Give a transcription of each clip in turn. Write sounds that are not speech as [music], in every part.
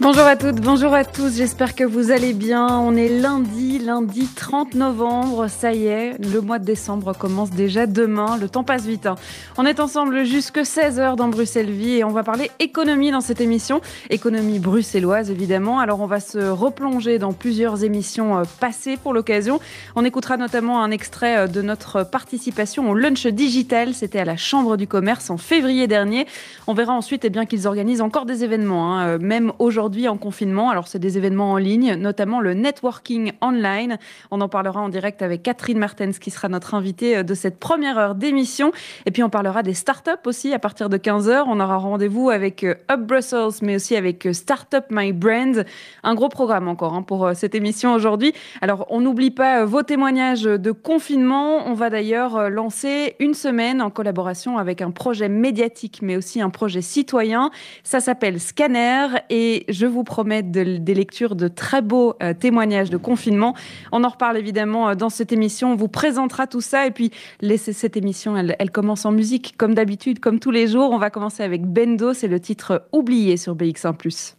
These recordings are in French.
Bonjour à toutes, bonjour à tous, j'espère que vous allez bien. On est lundi, lundi 30 novembre, ça y est, le mois de décembre commence déjà demain, le temps passe vite. Hein. On est ensemble jusque 16h dans Bruxelles Vie et on va parler économie dans cette émission, économie bruxelloise évidemment. Alors on va se replonger dans plusieurs émissions euh, passées pour l'occasion. On écoutera notamment un extrait euh, de notre participation au lunch digital, c'était à la Chambre du commerce en février dernier. On verra ensuite eh bien qu'ils organisent encore des événements, hein, euh, même aujourd'hui aujourd'hui en confinement. Alors, c'est des événements en ligne, notamment le networking online. On en parlera en direct avec Catherine Martens, qui sera notre invitée euh, de cette première heure d'émission. Et puis, on parlera des startups aussi à partir de 15h. On aura rendez-vous avec euh, Up Brussels, mais aussi avec euh, Startup My Brand. Un gros programme encore hein, pour cette émission aujourd'hui. Alors, on n'oublie pas vos témoignages de confinement. On va d'ailleurs lancer une semaine en collaboration avec un projet médiatique, mais aussi un projet citoyen. Ça s'appelle Scanner et vous promets des lectures de très beaux euh, témoignages de confinement. On en reparle évidemment euh, dans cette émission. On vous présentera tout ça. Et puis, laissez cette émission, elle, elle commence en musique, comme d'habitude, comme tous les jours. On va commencer avec Bendo. C'est le titre Oublié sur BX1.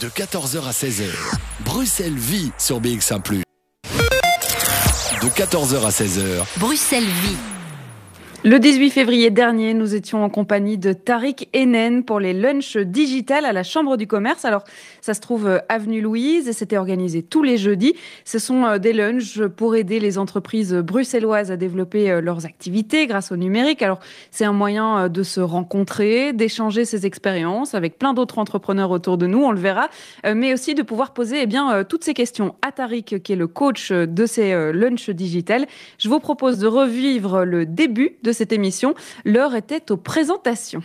De 14h à 16h, Bruxelles vit sur BX1. De 14h à 16h, Bruxelles vit. Le 18 février dernier, nous étions en compagnie de Tariq Enen pour les lunchs digital à la Chambre du commerce. Alors, ça se trouve euh, avenue Louise et c'était organisé tous les jeudis. Ce sont euh, des lunchs pour aider les entreprises bruxelloises à développer euh, leurs activités grâce au numérique. Alors, c'est un moyen de se rencontrer, d'échanger ses expériences avec plein d'autres entrepreneurs autour de nous, on le verra, mais aussi de pouvoir poser eh bien toutes ces questions à Tariq qui est le coach de ces lunchs digital. Je vous propose de revivre le début de cette émission. L'heure était aux présentations.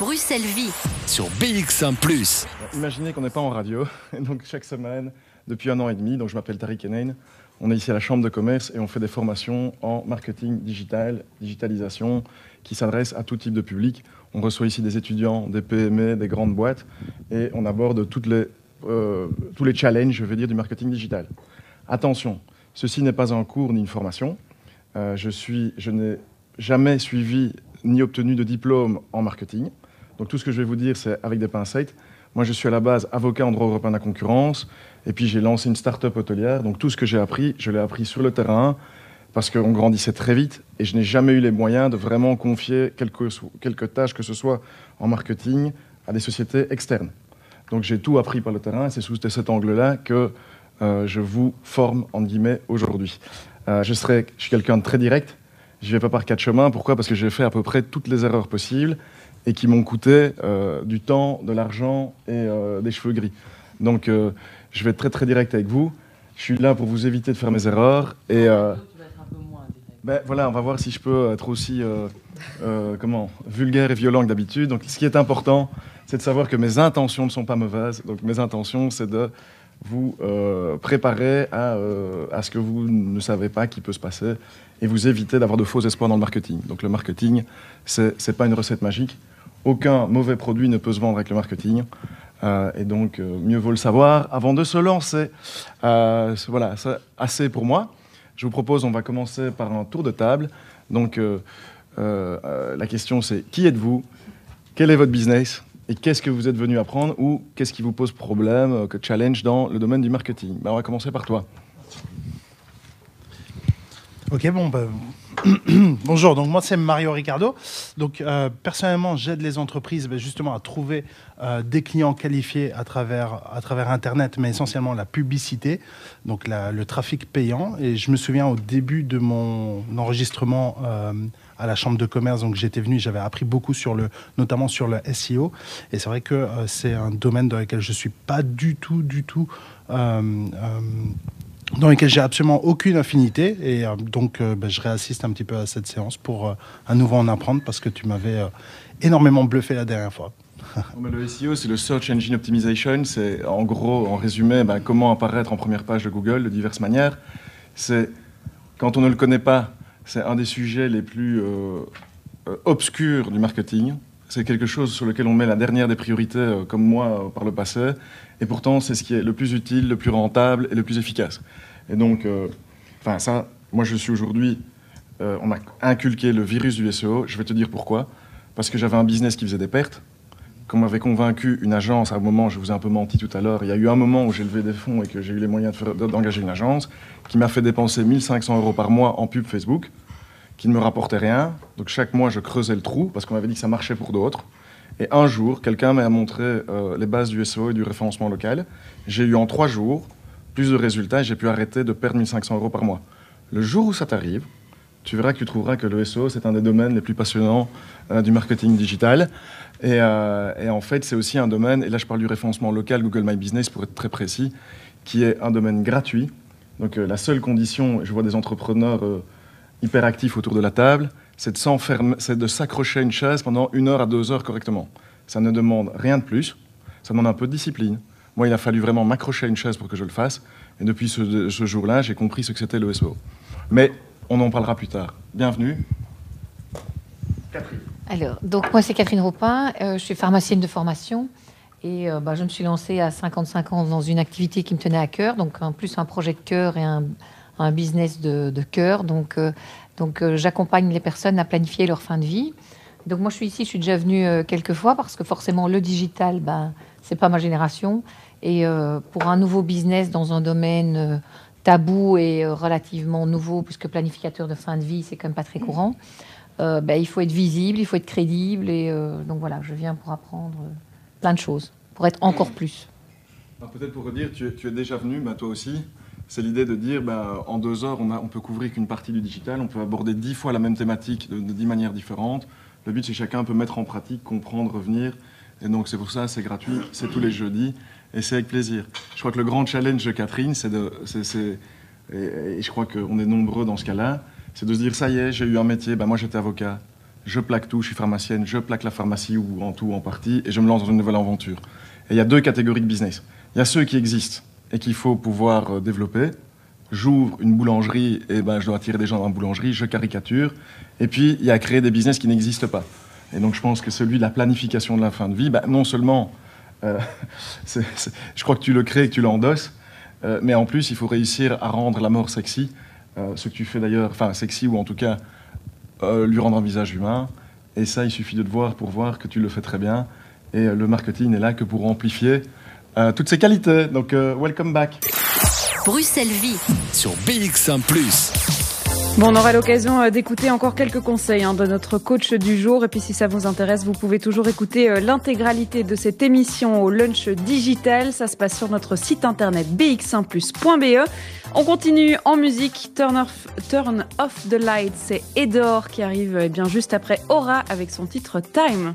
Bruxelles Vie. Sur BX1 ⁇ Imaginez qu'on n'est pas en radio. [laughs] donc chaque semaine, depuis un an et demi, donc je m'appelle Tariq Enain, on est ici à la Chambre de commerce et on fait des formations en marketing digital, digitalisation, qui s'adressent à tout type de public. On reçoit ici des étudiants, des PME, des grandes boîtes, et on aborde toutes les, euh, tous les challenges, je veux dire, du marketing digital. Attention, ceci n'est pas un cours ni une formation. Euh, je, n'ai jamais suivi ni obtenu de diplôme en marketing. Donc tout ce que je vais vous dire, c'est avec des pincettes. Moi, je suis à la base avocat en droit européen de la concurrence, et puis j'ai lancé une start-up hôtelière. Donc tout ce que j'ai appris, je l'ai appris sur le terrain, parce qu'on grandissait très vite, et je n'ai jamais eu les moyens de vraiment confier quelques, quelques tâches, que ce soit en marketing, à des sociétés externes. Donc j'ai tout appris par le terrain, et c'est sous cet angle-là que euh, je vous forme, en guillemets, aujourd'hui. Euh, je, serai, je suis quelqu'un de très direct. Je ne vais pas par quatre chemins. Pourquoi? Parce que j'ai fait à peu près toutes les erreurs possibles et qui m'ont coûté euh, du temps, de l'argent et euh, des cheveux gris. Donc, je vais être très très direct avec vous. Je suis là pour vous éviter de faire mes erreurs et ben, voilà, on va voir si je peux être aussi comment vulgaire et violent que d'habitude. Donc, ce qui est important, c'est de savoir que mes intentions ne sont pas mauvaises. Donc, mes intentions, c'est de vous euh, préparer à, euh, à, ce que vous ne savez pas qui peut se passer et vous éviter d'avoir de faux espoirs dans le marketing. Donc le marketing, ce n'est pas une recette magique. Aucun mauvais produit ne peut se vendre avec le marketing. Euh, et donc, mieux vaut le savoir avant de se lancer. voilà, c'est assez pour moi. Je vous propose, on va commencer par un tour de table. Donc, la question, c'est qui êtes-vous? Quel est votre business? Et qu'est-ce que vous êtes venu apprendre ou qu'est-ce qui vous pose problème, euh, que challenge dans le domaine du marketing? Ben, On va commencer par toi. Ok, bon, bah, [clears throat] bonjour. Donc moi c'est Mario Ricardo. Donc euh, personnellement j'aide les entreprises ben, justement à trouver euh, des clients qualifiés à travers à travers Internet, mais essentiellement la publicité, donc le trafic payant. Et je me souviens au début de mon enregistrement à la chambre de commerce. Donc j'étais venu, j'avais appris beaucoup sur le, notamment sur le SEO. Et c'est vrai que euh, c'est un domaine dans lequel je suis pas du tout, du tout. Euh, euh, dans lequel j'ai absolument aucune affinité et donc ben, je réassiste un petit peu à cette séance pour à nouveau en apprendre parce que tu m'avais énormément bluffé la dernière fois. [laughs] le SEO, c'est le Search Engine Optimization. C'est en gros, en résumé, ben, comment apparaître en première page de Google de diverses manières. C'est quand on ne le connaît pas, c'est un des sujets les plus euh, euh, obscurs du marketing. C'est quelque chose sur lequel on met la dernière des priorités, euh, comme moi par le passé. Et pourtant, c'est ce qui est le plus utile, le plus rentable et le plus efficace. Et donc, enfin, ça, moi je suis aujourd'hui, on m'a inculqué le virus du SEO. Je vais te dire pourquoi. Parce que j'avais un business qui faisait des pertes. Qu'on m'avait convaincu une agence, à un moment, je vous ai un peu menti tout à l'heure, il y a eu un moment où j'ai levé des fonds et que j'ai eu les moyens d'engager une agence qui m'a fait dépenser 1500 euros par mois en pub Facebook, qui ne me rapportait rien. Donc chaque mois, je creusais le trou parce qu'on m'avait dit que ça marchait pour d'autres. Et un jour, quelqu'un m'a montré euh, les bases du SEO et du référencement local. J'ai eu en trois jours plus de résultats et j'ai pu arrêter de perdre 1500 euros par mois. Le jour où ça t'arrive, tu verras que tu trouveras que le SEO, c'est un des domaines les plus passionnants euh, du marketing digital. Et, euh, et en fait, c'est aussi un domaine, et là je parle du référencement local, Google My Business pour être très précis, qui est un domaine gratuit. Donc euh, la seule condition, je vois des entrepreneurs hyper actifs autour de la table, c'est de s'enfermer- c'est de s'accrocher à une chaise pendant une heure à deux heures correctement. Ça ne demande rien de plus, ça demande un peu de discipline. Moi, il a fallu vraiment m'accrocher à une chaise pour que je le fasse. Et depuis ce, ce jour-là, j'ai compris ce que c'était le SEO. Mais on en parlera plus tard. Bienvenue. Catherine. Alors, donc moi c'est Catherine Ropin, euh, je suis pharmacienne de formation et euh, bah, je me suis lancée à 55 ans dans une activité qui me tenait à cœur, donc en plus un projet de cœur et un, un business de, de cœur. Donc, euh, donc euh, j'accompagne les personnes à planifier leur fin de vie. Donc moi je suis ici, je suis déjà venue euh, quelques fois parce que forcément le digital, ben, c'est pas ma génération. Et euh, pour un nouveau business dans un domaine euh, tabou et euh, relativement nouveau, puisque planificateur de fin de vie, c'est quand même pas très courant, euh, ben, il faut être visible, il faut être crédible. Et euh, donc voilà, je viens pour apprendre plein de choses, pour être encore plus. Alors, Peut-être pour redire, tu es, tu es déjà venu, bah, toi aussi. C'est l'idée de dire, bah, en deux heures, on, a- on peut couvrir qu'une partie du digital, on peut aborder dix fois la même thématique de, de dix manières différentes. Le but, c'est que chacun peut mettre en pratique, comprendre, revenir. Et donc, c'est pour ça, c'est gratuit, c'est tous les jeudis, et c'est avec plaisir. Je crois que le grand challenge de Catherine, c'est de. et, je crois qu'on est nombreux dans ce cas-là, c'est de se dire, ça y est, j'ai eu un métier, bah, moi j'étais avocat, je plaque tout, je suis pharmacienne, je plaque la pharmacie ou en tout ou en partie, et je me lance dans une nouvelle aventure. Et il y a deux catégories de business. Il y a ceux qui existent et qu'il faut pouvoir euh, développer. J'ouvre une boulangerie et ben, je dois attirer des gens dans la boulangerie, je caricature. Et puis, il y a créer des business qui n'existent pas. Et donc, je pense que celui de la planification de la fin de vie, ben, non seulement, euh, [laughs] c'est- c'est- je crois que tu le crées et que tu l'endosses, euh, mais en plus, il faut réussir à rendre la mort sexy. Euh, ce que tu fais d'ailleurs, enfin sexy ou en tout cas euh, lui rendre un visage humain. Et ça, il suffit de te voir pour voir que tu le fais très bien. Et euh, le marketing n'est là que pour amplifier euh, toutes ces qualités. Donc, euh, welcome back. Bruxelles Vie. Sur BX1 ⁇ Bon, on aura l'occasion euh, d'écouter encore quelques conseils hein, de notre coach du jour. Et puis, si ça vous intéresse, vous pouvez toujours écouter euh, l'intégralité de cette émission au lunch digital. Ça se passe sur notre site internet bx1plus.be. On continue en musique. Turn off, turn off the light. C'est Edor qui arrive eh bien juste après Aura avec son titre Time.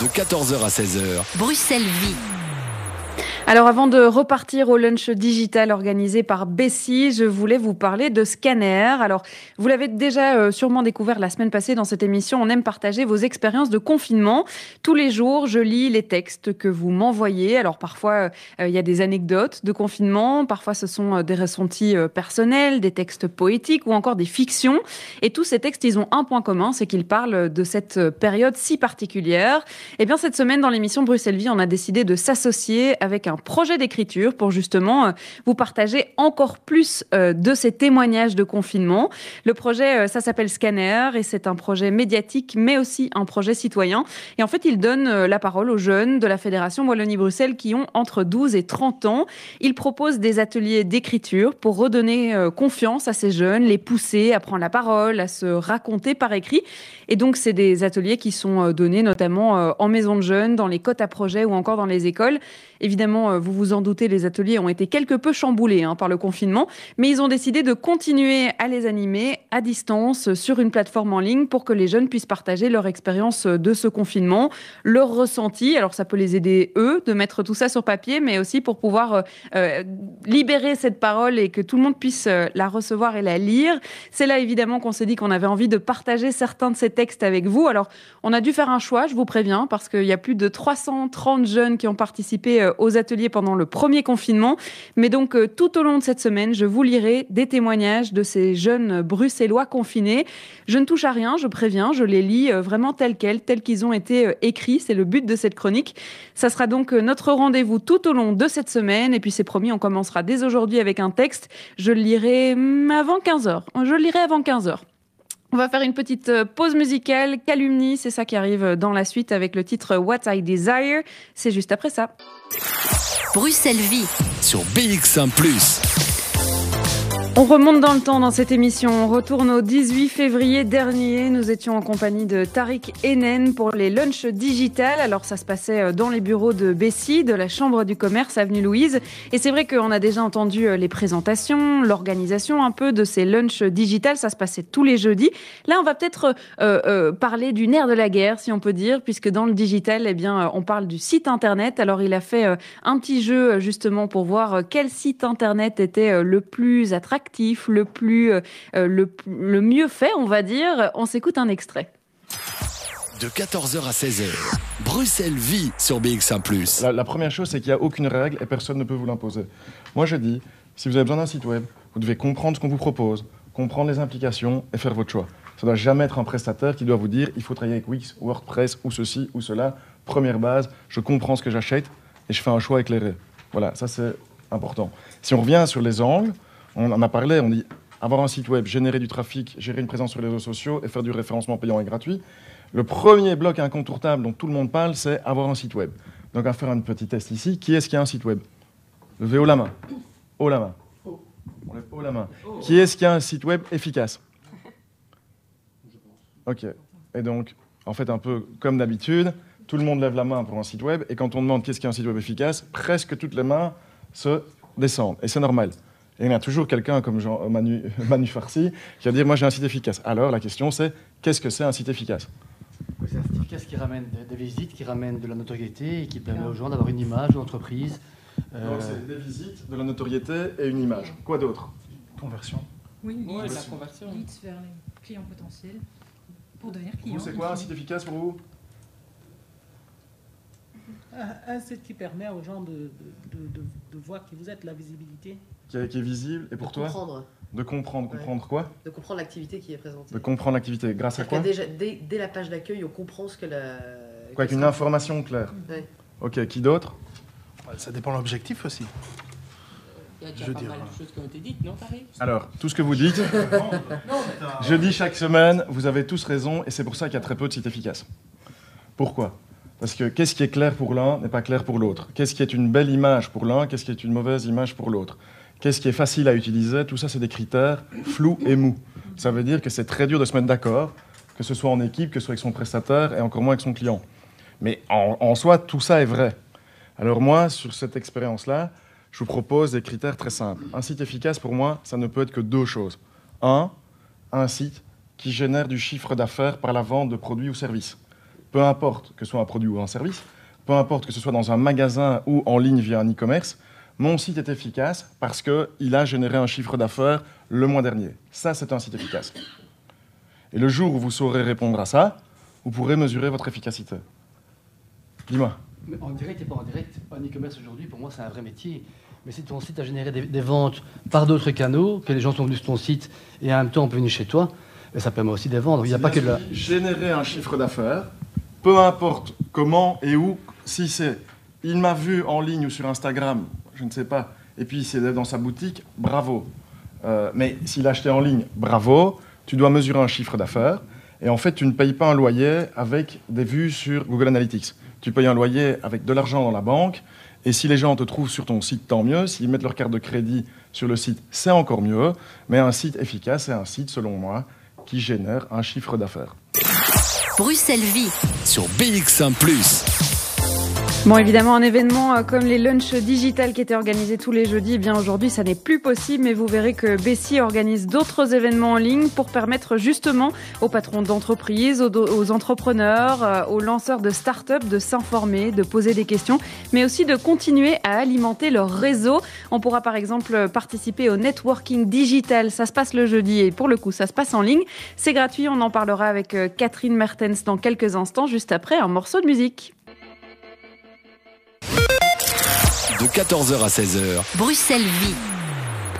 de 14h à 16h. Bruxelles Vie. Alors avant de repartir au lunch digital organisé par Bessie, je voulais vous parler de Scanner. Alors vous l'avez déjà euh, sûrement découvert la semaine passée dans cette émission, on aime partager vos expériences de confinement. Tous les jours, je lis les textes que vous m'envoyez. Alors parfois, euh, il y a des anecdotes de confinement, parfois ce sont euh, des ressentis euh, personnels, des textes poétiques ou encore des fictions. Et tous ces textes, ils ont un point commun, c'est qu'ils parlent de cette euh, période si particulière. Eh bien cette semaine dans l'émission Bruxelles Vie, on a décidé de s'associer avec un projet d'écriture pour justement euh, vous partager encore plus euh, de ces témoignages de confinement. Le projet, euh, ça s'appelle Scanner et c'est un projet médiatique mais aussi un projet citoyen. Et en fait, il donne la parole aux jeunes de la Fédération Wallonie-Bruxelles qui ont entre 12 et 30 ans. Il propose des ateliers d'écriture pour redonner confiance à ces jeunes, les pousser à prendre la parole, à se raconter par écrit. Et donc, c'est des ateliers qui sont donnés notamment en maison de jeunes, dans les cotes à projet ou encore dans les écoles. Évidemment, euh, vous vous en doutez, les ateliers ont été quelque peu chamboulés hein, par le confinement, mais ils ont décidé de continuer à les animer à distance sur une plateforme en ligne pour que les jeunes puissent partager leur expérience de ce confinement, leur ressenti. Alors, ça peut les aider, eux, de mettre tout ça sur papier, mais aussi pour pouvoir euh, euh, libérer cette parole et que tout le monde puisse la recevoir et la lire. C'est là, évidemment, qu'on s'est dit qu'on avait envie de partager certains de ces textes avec vous. Alors, on a dû faire un choix, je vous préviens, parce qu'il y a plus de 330 jeunes qui ont participé aux ateliers pendant le premier confinement. Mais donc, euh, tout au long de cette semaine, je vous lirai des témoignages de ces jeunes bruxellois confinés. Je ne touche à rien, je préviens, je les lis euh, vraiment tels quels, tels qu'ils ont été euh, écrits. C'est le but de cette chronique. Ça sera donc notre rendez-vous tout au long de cette semaine. Et puis, c'est promis, on commencera dès aujourd'hui avec un texte. Je le lirai hum, avant 15h. Je le lirai avant 15h. On va faire une petite euh, pause musicale. Calumnie, c'est ça qui arrive dans la suite avec le titre What I Desire. C'est juste après ça. Bruxelles Vie. Sur BX1 ⁇ on remonte dans le temps dans cette émission. On retourne au 18 février dernier. Nous étions en compagnie de Tariq Enen pour les lunchs digital. Alors ça se passait euh, dans les bureaux de Bessie, de la Chambre du commerce, avenue Louise. Et c'est vrai qu'on a déjà entendu euh, les présentations, l'organisation un peu de ces lunchs digital. Ça se passait tous les jeudis. Là, on va peut-être euh, parler du nerf de la guerre, si on peut dire, puisque dans le digital, eh bien, on parle du site internet. Alors il a fait un petit jeu justement pour voir quel site internet était le plus attractif le plus, euh, le, le mieux fait, on va dire. On s'écoute un extrait. De 14h à 16h, Bruxelles vit sur BX1 ⁇ la, la première chose, c'est qu'il n'y a aucune règle et personne ne peut vous l'imposer. Moi, je dis, si vous avez besoin d'un site web, vous devez comprendre ce qu'on vous propose, comprendre les implications et faire votre choix. Ça ne doit jamais être un prestataire qui doit vous dire, il faut travailler avec Wix, WordPress ou ceci ou cela. Première base, je comprends ce que j'achète et je fais un choix éclairé. Voilà, ça c'est important. Si on revient sur les angles, on en a parlé, on dit avoir un site web, générer du trafic, gérer une présence sur les réseaux sociaux et faire du référencement payant et gratuit. Le premier bloc incontournable dont tout le monde parle, c'est avoir un site web. Donc, on va faire un petit test ici. Qui est-ce qui a un site web? Levez haut la main. Haut la main. On lève haut la main. Qui est-ce qui a un site web efficace? Ok. Et donc, en fait, un peu comme d'habitude, tout le monde lève la main pour un site web. Et quand on demande qu'est-ce qui a un site web efficace, presque toutes les mains se descendent. Et c'est normal. Et il y a toujours quelqu'un comme Jean, euh, Manu, [laughs] Manu Farsi qui va dire Moi j'ai un site efficace. Alors la question c'est Qu'est-ce que c'est un site efficace? C'est un site efficace qui ramène des visites, qui ramène de la notoriété et qui permet aux gens d'avoir une image d'entreprise. Euh... Donc c'est des visites, de la notoriété et une image. Quoi d'autre? Conversion. Oui, la conversion. Leads vers les clients potentiels pour devenir client. C'est quoi un site efficace pour vous? Un, site qui permet aux gens de, de, de, de voir qui vous êtes, la visibilité qui est, visible. Et pour de toi comprendre. De comprendre. Comprendre quoi De comprendre l'activité qui est présentée. De comprendre l'activité. Grâce à quoi déjà, dès, dès, la page d'accueil, on comprend ce que la. Quoi, avec une information claire. Ouais. Ok, qui d'autre Ça dépend de l'objectif aussi. Il y a déjà pas mal de choses qui ont été dites, non, Paris? Alors, tout ce que vous dites, [laughs] je dis chaque semaine, vous avez tous raison, et c'est pour ça qu'il y a très peu de sites efficaces. Pourquoi? Parce que qu'est-ce qui est clair pour l'un n'est pas clair pour l'autre. Qu'est-ce qui est une belle image pour l'un, qu'est-ce qui est une mauvaise image pour l'autre? Qu'est-ce qui est facile à utiliser? Tout ça, c'est des critères flous et mous. Ça veut dire que c'est très dur de se mettre d'accord, que ce soit en équipe, que ce soit avec son prestataire et encore moins avec son client. Mais en, en soi, tout ça est vrai. Alors moi, sur cette expérience-là, je vous propose des critères très simples. Un site efficace, pour moi, ça ne peut être que deux choses. Un, un site qui génère du chiffre d'affaires par la vente de produits ou services. Peu importe que ce soit un produit ou un service, peu importe que ce soit dans un magasin ou en ligne via un e-commerce, mon site est efficace parce qu'il a généré un chiffre d'affaires le mois dernier. Ça, c'est un site efficace. Et le jour où vous saurez répondre à ça, vous pourrez mesurer votre efficacité. Dis-moi. En direct et pas en direct, en e-commerce aujourd'hui, pour moi, c'est un vrai métier. Mais si ton site a généré des, des ventes par d'autres canaux, que les gens sont venus sur ton site et en même temps on peut venir chez toi, ben, ça permet aussi des ventes. Il n'y a pas que de la... Générer un chiffre d'affaires, peu importe comment et où, si c'est il m'a vu en ligne ou sur Instagram, je ne sais pas, et puis c'est dans sa boutique, bravo. Euh, mais s'il a acheté en ligne, bravo, tu dois mesurer un chiffre d'affaires. Et en fait, tu ne payes pas un loyer avec des vues sur Google Analytics. Tu payes un loyer avec de l'argent dans la banque. Et si les gens te trouvent sur ton site, tant mieux. S'ils mettent leur carte de crédit sur le site, c'est encore mieux. Mais un site efficace, c'est un site, selon moi, qui génère un chiffre d'affaires. Bruxelles Vie. Sur BX1 ⁇ Bon, évidemment, un événement euh, comme les lunchs digital qui étaient organisés tous les jeudis, eh bien aujourd'hui, ça n'est plus possible, mais vous verrez que Bessie organise d'autres événements en ligne pour permettre justement aux patrons d'entreprises, aux, aux, entrepreneurs, euh, aux lanceurs de start-up de s'informer, de poser des questions, mais aussi de continuer à alimenter leur réseau. On pourra par exemple participer au networking digital. Ça se passe le jeudi et pour le coup, ça se passe en ligne. C'est gratuit. On en parlera avec euh, Catherine Mertens dans quelques instants, juste après un morceau de musique. De de 14h à 16h. Bruxelles Vie.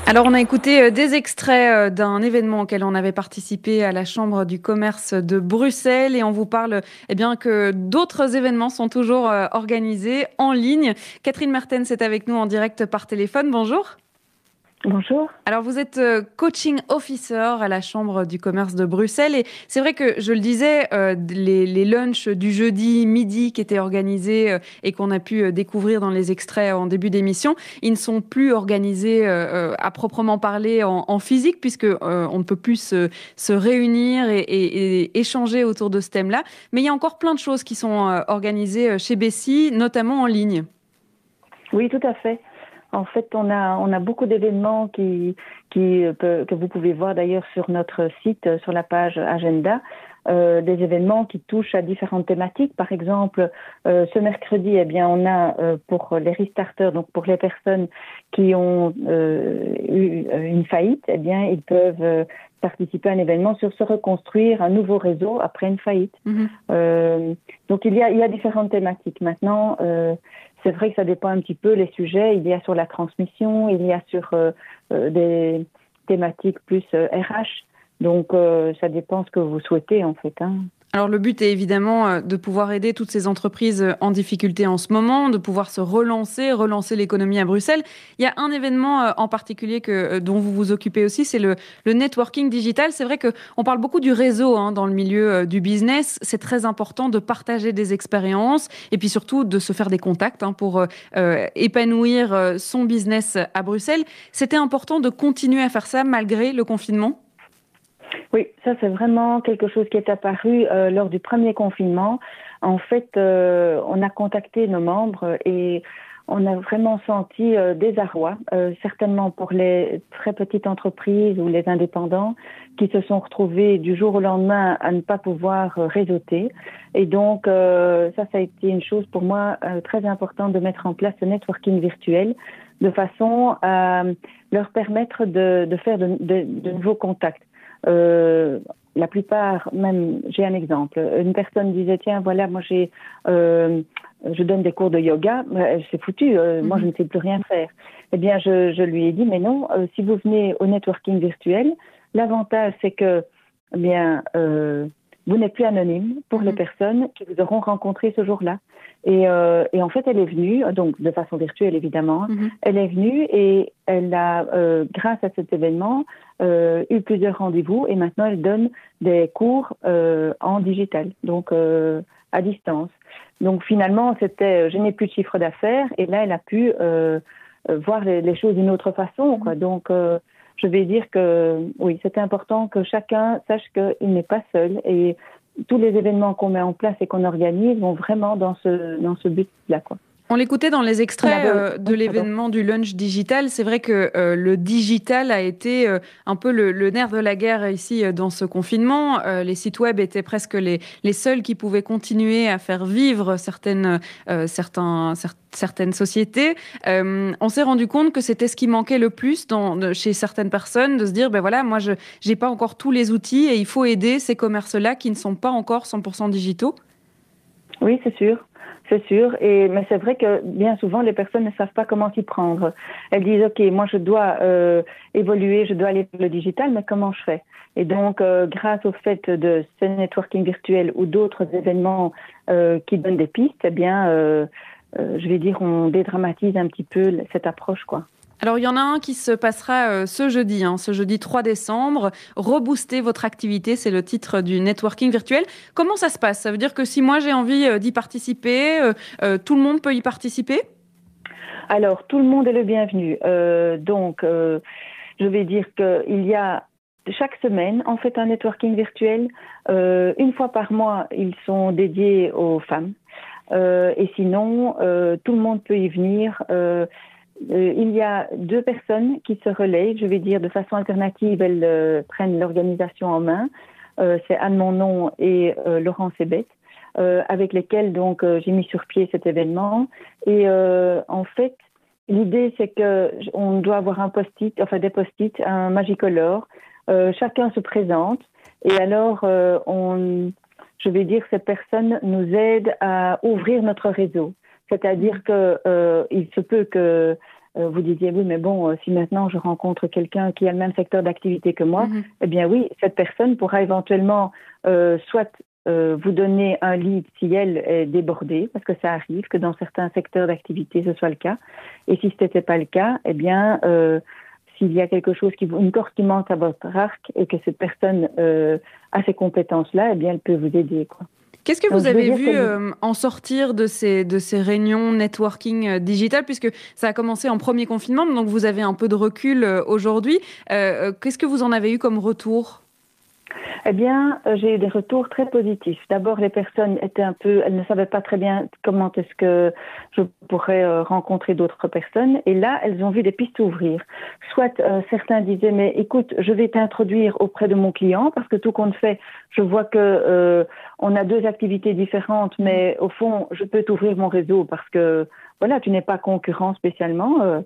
Alors, on a écouté euh, des extraits euh, d'un événement auquel on avait participé à la Chambre du commerce de Bruxelles et on vous parle eh bien, que d'autres événements sont toujours euh, organisés en ligne. Catherine Mertens est avec nous en direct par téléphone. Bonjour. Bonjour. Alors vous êtes euh, coaching officer à la Chambre du commerce de Bruxelles et c'est vrai que je le disais, euh, les, les, lunchs du jeudi midi qui étaient organisés euh, et qu'on a pu découvrir dans les extraits en début d'émission, ils ne sont plus organisés à proprement parler en, en physique puisque on ne peut plus se, se réunir et, et, et, échanger autour de ce thème-là. Mais il y a encore plein de choses qui sont organisées chez Bessie, notamment en ligne. Oui, tout à fait. En fait, on a, on a beaucoup d'événements qui, qui, que vous pouvez voir d'ailleurs sur notre site, sur la page agenda. Euh, des événements qui touchent à différentes thématiques. Par exemple, euh, ce mercredi, eh bien, on a euh, pour les restarters, donc pour les personnes qui ont euh, eu une faillite, eh bien, ils peuvent participer à un événement sur se reconstruire un nouveau réseau après une faillite. Mm -hmm. donc, il y, a, il y a différentes thématiques. Maintenant, c'est vrai que ça dépend un petit peu les sujets. Il y a sur la transmission, il y a sur euh, euh, des thématiques plus euh, RH. Donc, ça dépend ce que vous souhaitez, en fait. Hein. Alors le but est évidemment euh, de pouvoir aider toutes ces entreprises euh, en difficulté en ce moment, de pouvoir se relancer, relancer l'économie à Bruxelles. Il y a un événement euh, en particulier que, dont vous vous occupez aussi, c'est le, le, networking digital. C'est vrai qu'on parle beaucoup du réseau hein, dans le milieu du business. C'est très important de partager des expériences et puis surtout de se faire des contacts hein, pour euh, épanouir son business à Bruxelles. C'était important de continuer à faire ça malgré le confinement? Oui, ça c'est vraiment quelque chose qui est apparu euh, lors du premier confinement. En fait, euh, on a contacté nos membres et on a vraiment senti euh, désarroi, euh, certainement pour les très petites entreprises ou les indépendants qui se sont retrouvés du jour au lendemain à ne pas pouvoir euh, réseauter. Et donc, euh, ça, ça a été une chose pour moi très importante de mettre en place ce networking virtuel de façon à leur permettre de, de faire de, de, de nouveaux contacts. Euh, la plupart, même, j'ai un exemple. Une personne disait tiens, voilà, moi j'ai, euh, je donne des cours de yoga, c'est foutu. Euh, mm -hmm. Moi, je ne sais plus rien faire. Eh bien, je, je lui ai dit mais non, euh, si vous venez au networking virtuel, l'avantage c'est que, eh bien, euh, vous n'êtes plus anonyme pour mmh. les personnes qui vous auront rencontré ce jour-là. Et, euh, et, en fait, elle est venue, donc de façon virtuelle évidemment, mmh. elle est venue et elle a, euh, grâce à cet événement, euh, eu plusieurs rendez-vous et maintenant elle donne des cours euh, en digital, donc euh, à distance. Donc finalement, c'était, je n'ai plus de chiffre d'affaires et là, elle a pu voir les, les choses d'une autre façon. Quoi. Donc je vais dire que oui, c'est important que chacun sache qu'il n'est pas seul et tous les événements qu'on met en place et qu'on organise vont vraiment dans ce, dans ce but-là. On l'écoutait dans les extraits euh, de l'événement du lunch digital. C'est vrai que euh, le digital a été euh, un peu le, le, nerf de la guerre ici euh, dans ce confinement. Euh, les sites web étaient presque les, les, seuls qui pouvaient continuer à faire vivre certaines, euh, sociétés. on s'est rendu compte que c'était ce qui manquait le plus dans, de, chez certaines personnes, de se dire, ben voilà, moi, je n'ai pas encore tous les outils et il faut aider ces commerces-là qui ne sont pas encore 100% digitaux. Oui, c'est sûr. C'est sûr, et mais c'est vrai que bien souvent les personnes ne savent pas comment s'y prendre. Elles disent ok, moi je dois euh, évoluer, je dois aller vers le digital, mais comment je fais? Et donc euh, grâce au fait de ce networking virtuel ou d'autres événements euh, qui donnent des pistes, eh bien, euh, euh, je vais dire, on dédramatise un petit peu cette approche, quoi. Alors, il y en a un qui se passera euh, ce jeudi, hein, ce jeudi 3 décembre. Rebooster votre activité, c'est le titre du networking virtuel. Comment ça se passe? Ça veut dire que si moi j'ai envie euh, d'y participer, euh, tout le monde peut y participer? Alors, tout le monde est le bienvenu. Donc, je vais dire qu'il y a chaque semaine, en fait, un networking virtuel. une fois par mois, ils sont dédiés aux femmes. et sinon, tout le monde peut y venir. Euh, il y a deux personnes qui se relayent, je vais dire de façon alternative, elles euh, prennent l'organisation en main. Euh, c'est Anne Monnon et Laurent Sebet, avec lesquels donc j'ai mis sur pied cet événement. Et en fait, l'idée c'est que on doit avoir un post-it, enfin des post-it, un magicolore. chacun se présente et alors on, je vais dire, ces personnes nous aident à ouvrir notre réseau. C'est-à-dire que euh, il se peut que euh, vous disiez oui, mais bon, euh, si maintenant je rencontre quelqu'un qui a le même secteur d'activité que moi, Mhm. eh bien oui, cette personne pourra éventuellement euh, soit euh, vous donner un lead si elle est débordée, parce que ça arrive que dans certains secteurs d'activité ce soit le cas. Et si ce n'était pas le cas, eh bien euh, s'il y a quelque chose qui vous, une corde qui manque à votre arc et que cette personne euh, a ces compétences-là, eh bien elle peut vous aider. Quoi. Qu'est-ce que vous avez vu euh, en sortir de ces, de ces réunions networking euh, digital, puisque ça a commencé en premier confinement, donc vous avez un peu de recul euh, aujourd'hui. Euh, euh, Qu'est-ce que vous en avez eu comme retour? Eh bien, euh, j'ai eu des retours très positifs. D'abord, les personnes étaient un peu, elles ne savaient pas très bien comment est-ce que je pourrais euh, rencontrer d'autres personnes. Et là, elles ont vu des pistes ouvrir. Soit euh, certains disaient, mais écoute, je vais t'introduire auprès de mon client parce que tout compte fait, je vois que euh, on a deux activités différentes, mais au fond, je peux t'ouvrir mon réseau parce que voilà, tu n'es pas concurrent spécialement. euh,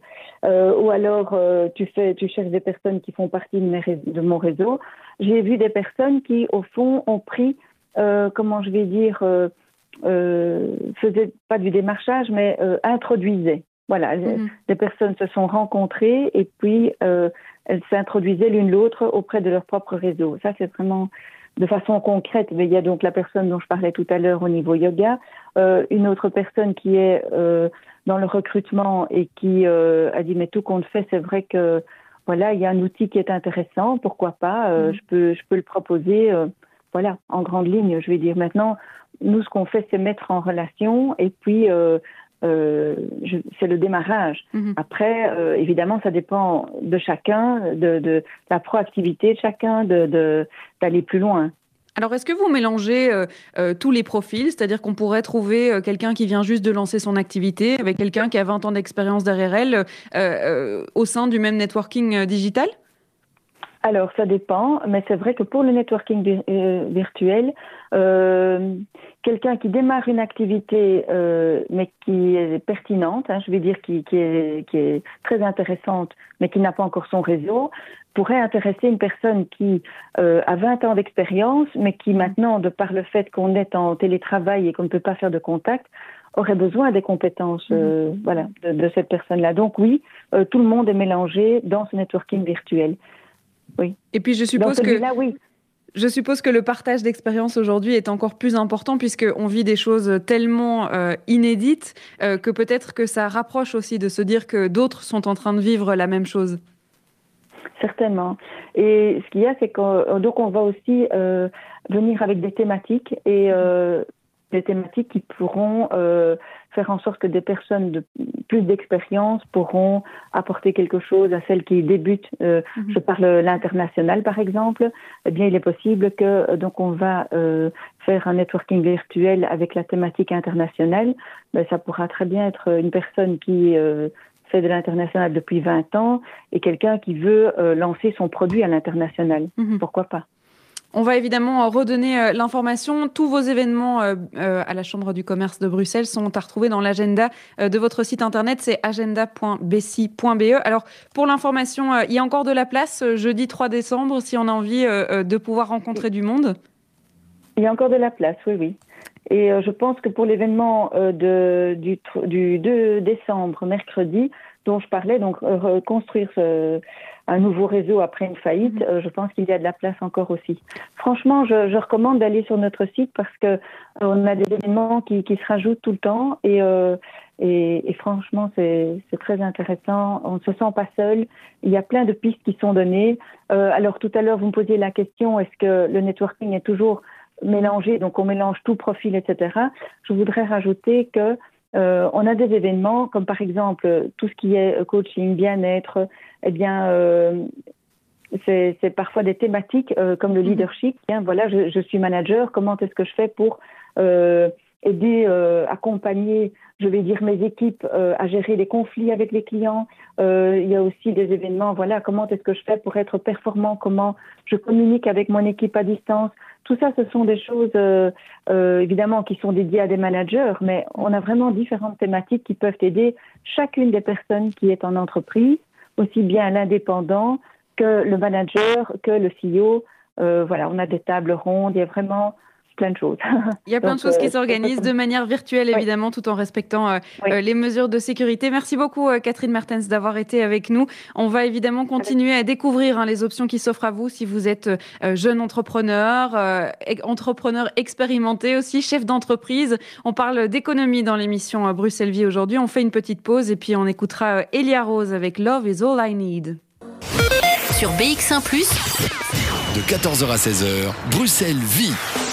euh, ou alors euh, tu fais, tu cherches des personnes qui font partie de, mes ré- de mon réseau. J'ai vu des personnes qui, au fond, ont pris, comment je vais dire, faisaient pas du démarchage, mais introduisaient. Voilà, Mhm. des personnes se sont rencontrées et puis elles s'introduisaient l'une l'autre auprès de leur propre réseau. Ça, c'est vraiment de façon concrète. Mais il y a donc la personne dont je parlais tout à l'heure au niveau yoga, euh, une autre personne qui est euh, dans le recrutement et qui euh, a dit mais tout compte fait, c'est vrai que voilà, il y a un outil qui est intéressant, pourquoi pas, euh, Mhm. je peux je peux le proposer. euh, voilà, en grande ligne, je vais dire maintenant. Nous, ce qu'on fait, c'est mettre en relation et puis euh, c'est le démarrage. Mhm. Après, euh, évidemment, ça dépend de chacun, de, de la proactivité de chacun, d'aller plus loin. Alors, est-ce que vous mélangez euh, euh, tous les profils? C'est-à-dire qu'on pourrait trouver euh, quelqu'un qui vient juste de lancer son activité avec quelqu'un qui a 20 ans d'expérience derrière elle au sein du même networking digital? Alors, ça dépend, mais c'est vrai que pour le networking euh, virtuel, euh, quelqu'un qui démarre une activité, euh, mais qui est pertinente, hein, je vais dire qui, qui, est, qui est très intéressante, mais qui n'a pas encore son réseau, pourrait intéresser une personne qui euh, a 20 ans d'expérience, mais qui maintenant, de par le fait qu'on est en télétravail et qu'on ne peut pas faire de contact, aurait besoin des compétences euh, voilà, de, de cette personne-là. Donc oui, euh, tout le monde est mélangé dans ce networking virtuel. Oui. Et puis, je suppose que oui. Je suppose que le partage d'expérience aujourd'hui est encore plus important puisqu'on vit des choses tellement euh, inédites euh, que peut-être que ça rapproche aussi de se dire que d'autres sont en train de vivre la même chose. Certainement. Et ce qu'il y a, c'est qu'on donc on va aussi euh, venir avec des thématiques et des thématiques qui pourront faire en sorte que des personnes de plus d'expérience pourront apporter quelque chose à celles qui débutent. Euh, Mhm. Je parle l'international, par exemple. Eh bien, il est possible que euh, donc on va euh, faire un networking virtuel avec la thématique internationale. Mais ça pourra très bien être une personne qui euh, fait de l'international depuis 20 ans et quelqu'un qui veut euh, lancer son produit à l'international. Mhm. Pourquoi pas? On va évidemment euh, redonner euh, l'information. Tous vos événements euh, à la Chambre du commerce de Bruxelles sont à retrouver dans l'agenda de votre site internet. C'est agenda.bessi.be. Alors, pour l'information, il y a encore de la place jeudi 3 décembre si on a envie de pouvoir rencontrer du monde. Il y a encore de la place, oui, oui. Et euh, je pense que pour l'événement euh, de- du, du 2 décembre, mercredi, dont je parlais, donc euh, reconstruire ce- un nouveau réseau après une faillite, euh, je pense qu'il y a de la place encore aussi. Franchement, je, je recommande d'aller sur notre site parce que on a des événements qui, qui se rajoutent tout le temps et, euh, et, et franchement, c'est c'est très intéressant. On ne se sent pas seul. Il y a plein de pistes qui sont données. Euh, alors tout à l'heure, vous me posiez la question est-ce que le networking est toujours mélangé, donc on mélange tout profil, etc. Je voudrais rajouter que euh, on a des événements comme par exemple tout ce qui est coaching, bien-être. Eh bien, euh, c'est parfois des thématiques euh, comme le leadership. Tiens, voilà, je, je suis manager. Comment est-ce que je fais pour aider, accompagner, je vais dire mes équipes à gérer les conflits avec les clients. Il y a aussi des événements. Voilà, comment est-ce que je fais pour être performant Comment je communique avec mon équipe à distance Tout ça, ce sont des choses euh, euh, évidemment qui sont dédiées à des managers, mais on a vraiment différentes thématiques qui peuvent aider chacune des personnes qui est en entreprise, aussi bien l'indépendant que le manager, que le CEO. Euh, voilà, on a des tables rondes. Il y a vraiment plein de choses. [laughs] Il y a plein de choses qui euh, s'organisent de manière virtuelle, évidemment, tout en respectant euh, euh, les mesures de sécurité. Merci beaucoup, euh, Catherine Martens, d'avoir été avec nous. On va évidemment continuer à découvrir hein, les options qui s'offrent à vous si vous êtes euh, jeune entrepreneur, euh, entrepreneur expérimenté aussi, chef d'entreprise. On parle d'économie dans l'émission euh, Bruxelles Vie aujourd'hui. On fait une petite pause et puis on écoutera euh, Elia Rose avec Love is All I Need. Sur BX1 ⁇ De 14h à 16h, Bruxelles vit.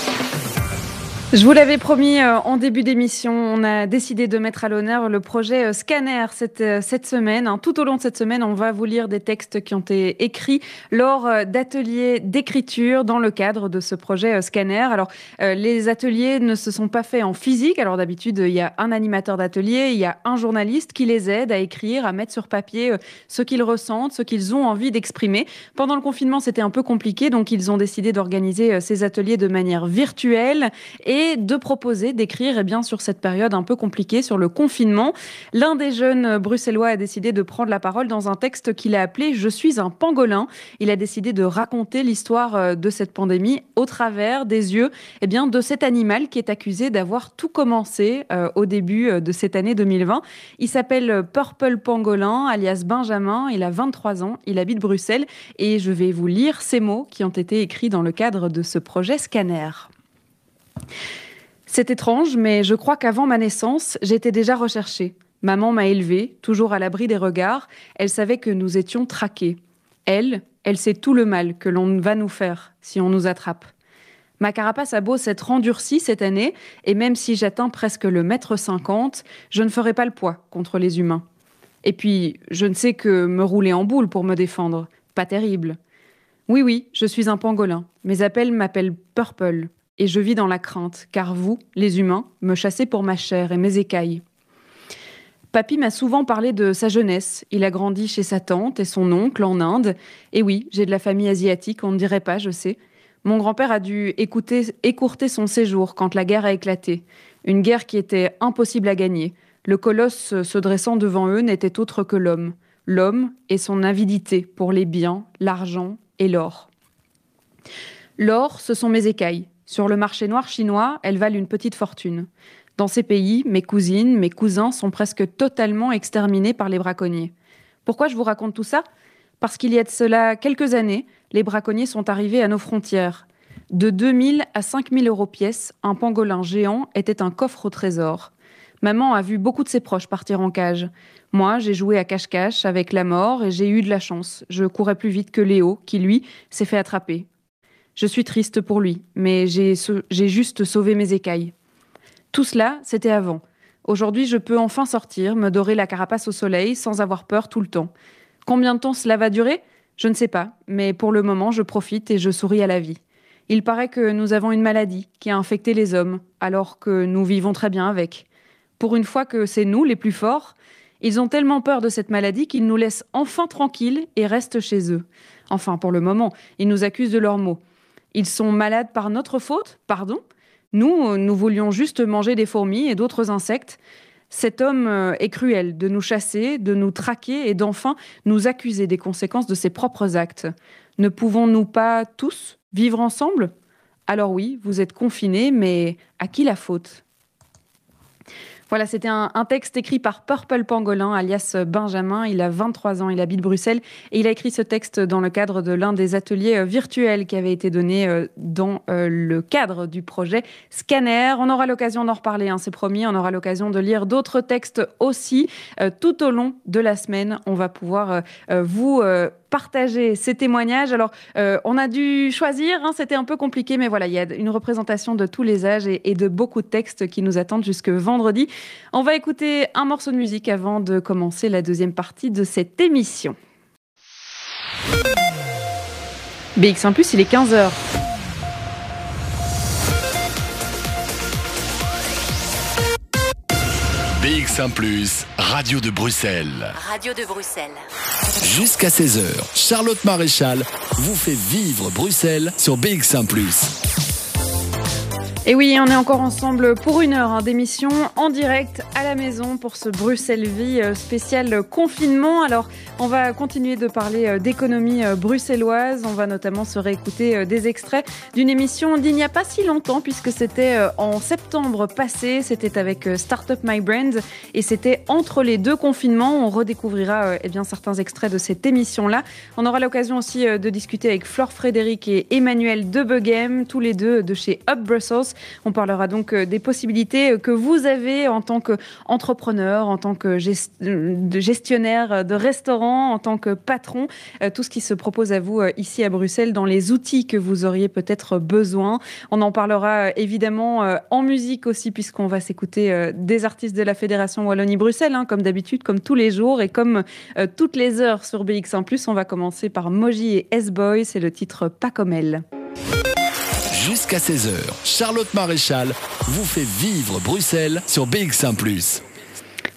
Je vous l'avais promis euh, en début d'émission, on a décidé de mettre à l'honneur le projet euh, Scanner cette, euh, semaine. hein. Tout au long de cette semaine, on va vous lire des textes qui ont été écrits lors d'ateliers d'écriture dans le cadre de ce projet Scanner. Alors, les ateliers ne se sont pas faits en physique. Alors, d'habitude, il y a un animateur d'atelier, il y a un journaliste qui les aide à écrire, à mettre sur papier ce qu'ils ressentent, ce qu'ils ont envie d'exprimer. Pendant le confinement, c'était un peu compliqué, donc ils ont décidé d'organiser ces ateliers de manière virtuelle et de proposer d'écrire eh bien sur cette période un peu compliquée sur le confinement. L'un des jeunes bruxellois a décidé de prendre la parole dans un texte qu'il a appelé Je suis un pangolin. Il a décidé de raconter l'histoire euh, de cette pandémie au travers des yeux eh bien de cet animal qui est accusé d'avoir tout commencé euh, au début euh, de cette année 2020. Il s'appelle Purple Pangolin alias Benjamin, il a 23 ans, il habite Bruxelles et je vais vous lire ces mots qui ont été écrits dans le cadre de ce projet Scanner. C'est étrange, mais je crois qu'avant ma naissance, j'étais déjà recherchée. Maman m'a élevée, toujours à l'abri des regards. Elle savait que nous étions traqués. Elle, elle sait tout le mal que l'on va nous faire si on nous attrape. Ma carapace a beau s'être endurcie cette année, et même si j'atteins presque le mètre cinquante, je ne ferai pas le poids contre les humains. Et puis, je ne sais que me rouler en boule pour me défendre. Pas terrible. Oui, oui, je suis un pangolin. Mes appels m'appellent Purple. Et je vis dans la crainte, car vous, les humains, me chassez pour ma chair et mes écailles. Papy m'a souvent parlé de sa jeunesse. Il a grandi chez sa tante et son oncle en Inde. Et oui, j'ai de la famille asiatique, on ne dirait pas, je sais. Mon grand-père a dû écouter, écourter son séjour quand la guerre a éclaté. Une guerre qui était impossible à gagner. Le colosse se dressant devant eux n'était autre que l'homme. L'homme et son avidité pour les biens, l'argent et l'or. L'or, ce sont mes écailles. Sur le marché noir chinois, elles valent une petite fortune. Dans ces pays, mes cousines, mes cousins sont presque totalement exterminés par les braconniers. Pourquoi je vous raconte tout ça? Parce qu'il y a de cela quelques années, les braconniers sont arrivés à nos frontières. De 2000 à 5000 euros pièce, un pangolin géant était un coffre au trésor. Maman a vu beaucoup de ses proches partir en cage. Moi, j'ai joué à cache-cache avec la mort et j'ai eu de la chance. Je courais plus vite que Léo, qui lui s'est fait attraper. Je suis triste pour lui, mais j'ai juste sauvé mes écailles. Tout cela, c'était avant. Aujourd'hui, je peux enfin sortir, me dorer la carapace au soleil sans avoir peur tout le temps. Combien de temps cela va durer? Je ne sais pas, mais pour le moment, je profite et je souris à la vie. Il paraît que nous avons une maladie qui a infecté les hommes, alors que nous vivons très bien avec. Pour une fois que c'est nous les plus forts, ils ont tellement peur de cette maladie qu'ils nous laissent enfin tranquilles et restent chez eux. Enfin, pour le moment, ils nous accusent de leurs maux. Ils sont malades par notre faute Pardon Nous, euh, nous voulions juste manger des fourmis et d'autres insectes. Cet homme euh, est cruel de nous chasser, de nous traquer et d'enfin nous accuser des conséquences de ses propres actes. Ne pouvons-nous pas tous vivre ensemble? Alors oui, vous êtes confinés, mais à qui la faute? Voilà, c'était un, texte écrit par Purple Pangolin, alias Benjamin. Il a 23 ans, il habite Bruxelles et il a écrit ce texte dans le cadre de l'un des ateliers euh, virtuels qui avait été donné euh, dans euh, le cadre du projet Scanner. On aura l'occasion d'en reparler, hein, c'est promis. On aura l'occasion de lire d'autres textes aussi tout au long de la semaine. On va pouvoir vous partager ces témoignages. Alors, on a dû choisir, hein, c'était un peu compliqué, mais voilà, il y a une représentation de tous les âges et, et de beaucoup de textes qui nous attendent jusque vendredi. On va écouter un morceau de musique avant de commencer la deuxième partie de cette émission. BX1 ⁇ il est 15h. BX1 ⁇ Radio de Bruxelles. Radio de Bruxelles. Jusqu'à 16h, Charlotte Maréchal vous fait vivre Bruxelles sur BX1 ⁇ Et oui, on est encore ensemble pour une heure hein, d'émission en direct à la maison pour ce Bruxelles Vie euh, spécial confinement. Alors, on va continuer de parler euh, d'économie euh, bruxelloise. On va notamment se réécouter des extraits d'une émission d'il n'y a pas si longtemps puisque c'était en septembre passé. C'était avec Startup My Brand et c'était entre les deux confinements. On redécouvrira eh bien certains extraits de cette émission-là. On aura l'occasion aussi de discuter avec Flore Frédéric et Emmanuel Debeghem, tous les deux de chez Up Brussels. On parlera donc euh, des possibilités euh, que vous avez en tant qu'entrepreneur, en tant que gestionnaire de restaurant, en tant que patron, euh, tout ce qui se propose à vous ici à Bruxelles dans les outils que vous auriez peut-être besoin. On en parlera évidemment en musique aussi puisqu'on va s'écouter des artistes de la Fédération Wallonie-Bruxelles, hein, comme d'habitude, comme tous les jours et comme toutes les heures sur BX1+. On va commencer par Moji et S-Boy, c'est le titre Pas comme elle jusqu'à 16h. Charlotte Maréchal vous fait vivre Bruxelles sur BX1 ⁇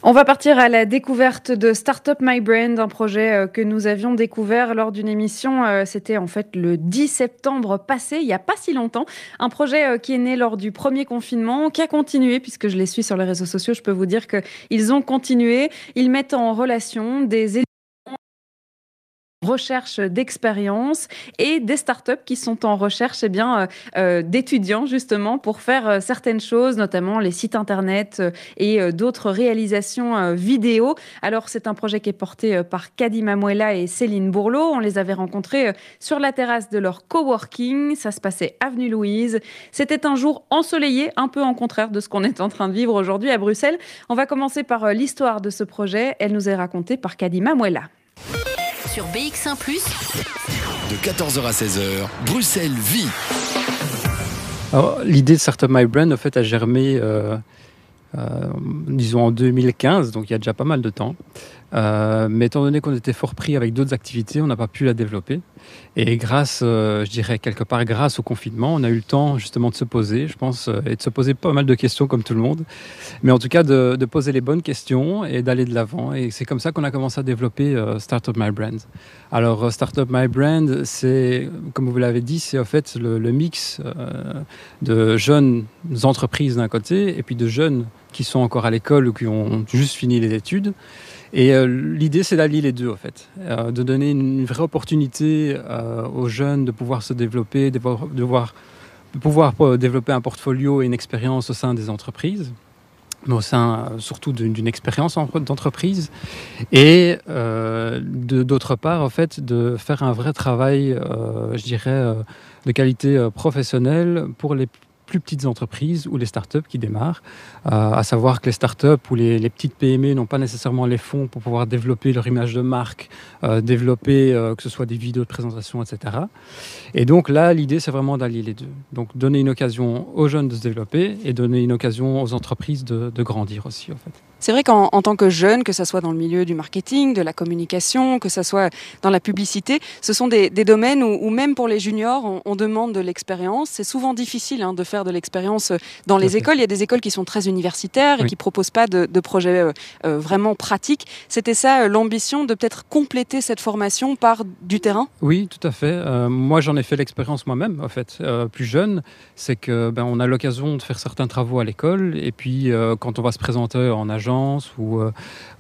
on va partir à la découverte de Startup My Brand, un projet euh, que nous avions découvert lors d'une émission. Euh, c'était en fait le 10 septembre passé, il n'y a pas si longtemps. Un projet euh, qui est né lors du premier confinement, qui a continué, puisque je les suis sur les réseaux sociaux, je peux vous dire qu'ils ont continué. Ils mettent en relation des recherche d'expérience et des startups qui sont en recherche eh bien, euh, euh, d'étudiants justement pour faire euh, certaines choses, notamment les sites internet et d'autres réalisations vidéo. Alors c'est un projet qui est porté par Kadima Muela et Céline Bourlot. On les avait rencontrés sur la terrasse de leur coworking. Ça se passait avenue Louise. C'était un jour ensoleillé, un peu en contraire de ce qu'on est en train de vivre aujourd'hui à Bruxelles. On va commencer par l'histoire de ce projet. Elle nous est racontée par Kadima Muela sur BX1 ⁇ De 14h à 16h, Bruxelles vit. L'idée de Startup My Brand, en fait, a germé, euh, euh, disons, en 2015, donc il y a déjà pas mal de temps. Euh, mais étant donné qu'on était fort pris avec d'autres activités, on n'a pas pu la développer. Et grâce, euh, je dirais quelque part, grâce au confinement, on a eu le temps justement de se poser, je pense, euh, et de se poser pas mal de questions comme tout le monde. Mais en tout cas, de, poser les bonnes questions et d'aller de l'avant. Et c'est comme ça qu'on a commencé à développer Startup My Brand. Alors, Startup My Brand, c'est, comme vous l'avez dit, c'est en fait le mix de jeunes entreprises d'un côté et puis de jeunes qui sont encore à l'école ou qui ont juste fini les études. Et euh, l'idée, c'est d'allier les deux, en fait, euh, de donner une, vraie opportunité euh, aux jeunes de pouvoir se développer, de, voir, pouvoir développer un portfolio et une expérience au sein des entreprises, mais au sein surtout d'une expérience d'entreprise, et d'autre part, en fait, de faire un vrai travail, je dirais, de qualité professionnelle pour les plus petites entreprises ou les startups qui démarrent. Euh, à savoir que les startups ou les, les petites PME n'ont pas nécessairement les fonds pour pouvoir développer leur image de marque, euh, développer euh, que ce soit des vidéos de présentation, etc. Et donc là, l'idée, c'est vraiment d'allier les deux. Donc donner une occasion aux jeunes de se développer et donner une occasion aux entreprises de, de grandir aussi, en fait. C'est vrai qu'en tant que jeune, que ce soit dans le milieu du marketing, de la communication, que ce soit dans la publicité, ce sont des, des domaines où, où, même pour les juniors, on, on demande de l'expérience. C'est souvent difficile hein, de faire de l'expérience dans les écoles. Il y a des écoles qui sont très universitaires et qui proposent pas de, de projets euh, euh, vraiment pratiques. C'était ça euh, l'ambition de peut-être compléter cette formation par du terrain? Oui, tout à fait. Euh, moi, j'en ai fait l'expérience moi-même, en fait, plus jeune. C'est que ben, on a l'occasion de faire certains travaux à l'école et puis quand on va se présenter en agence ou,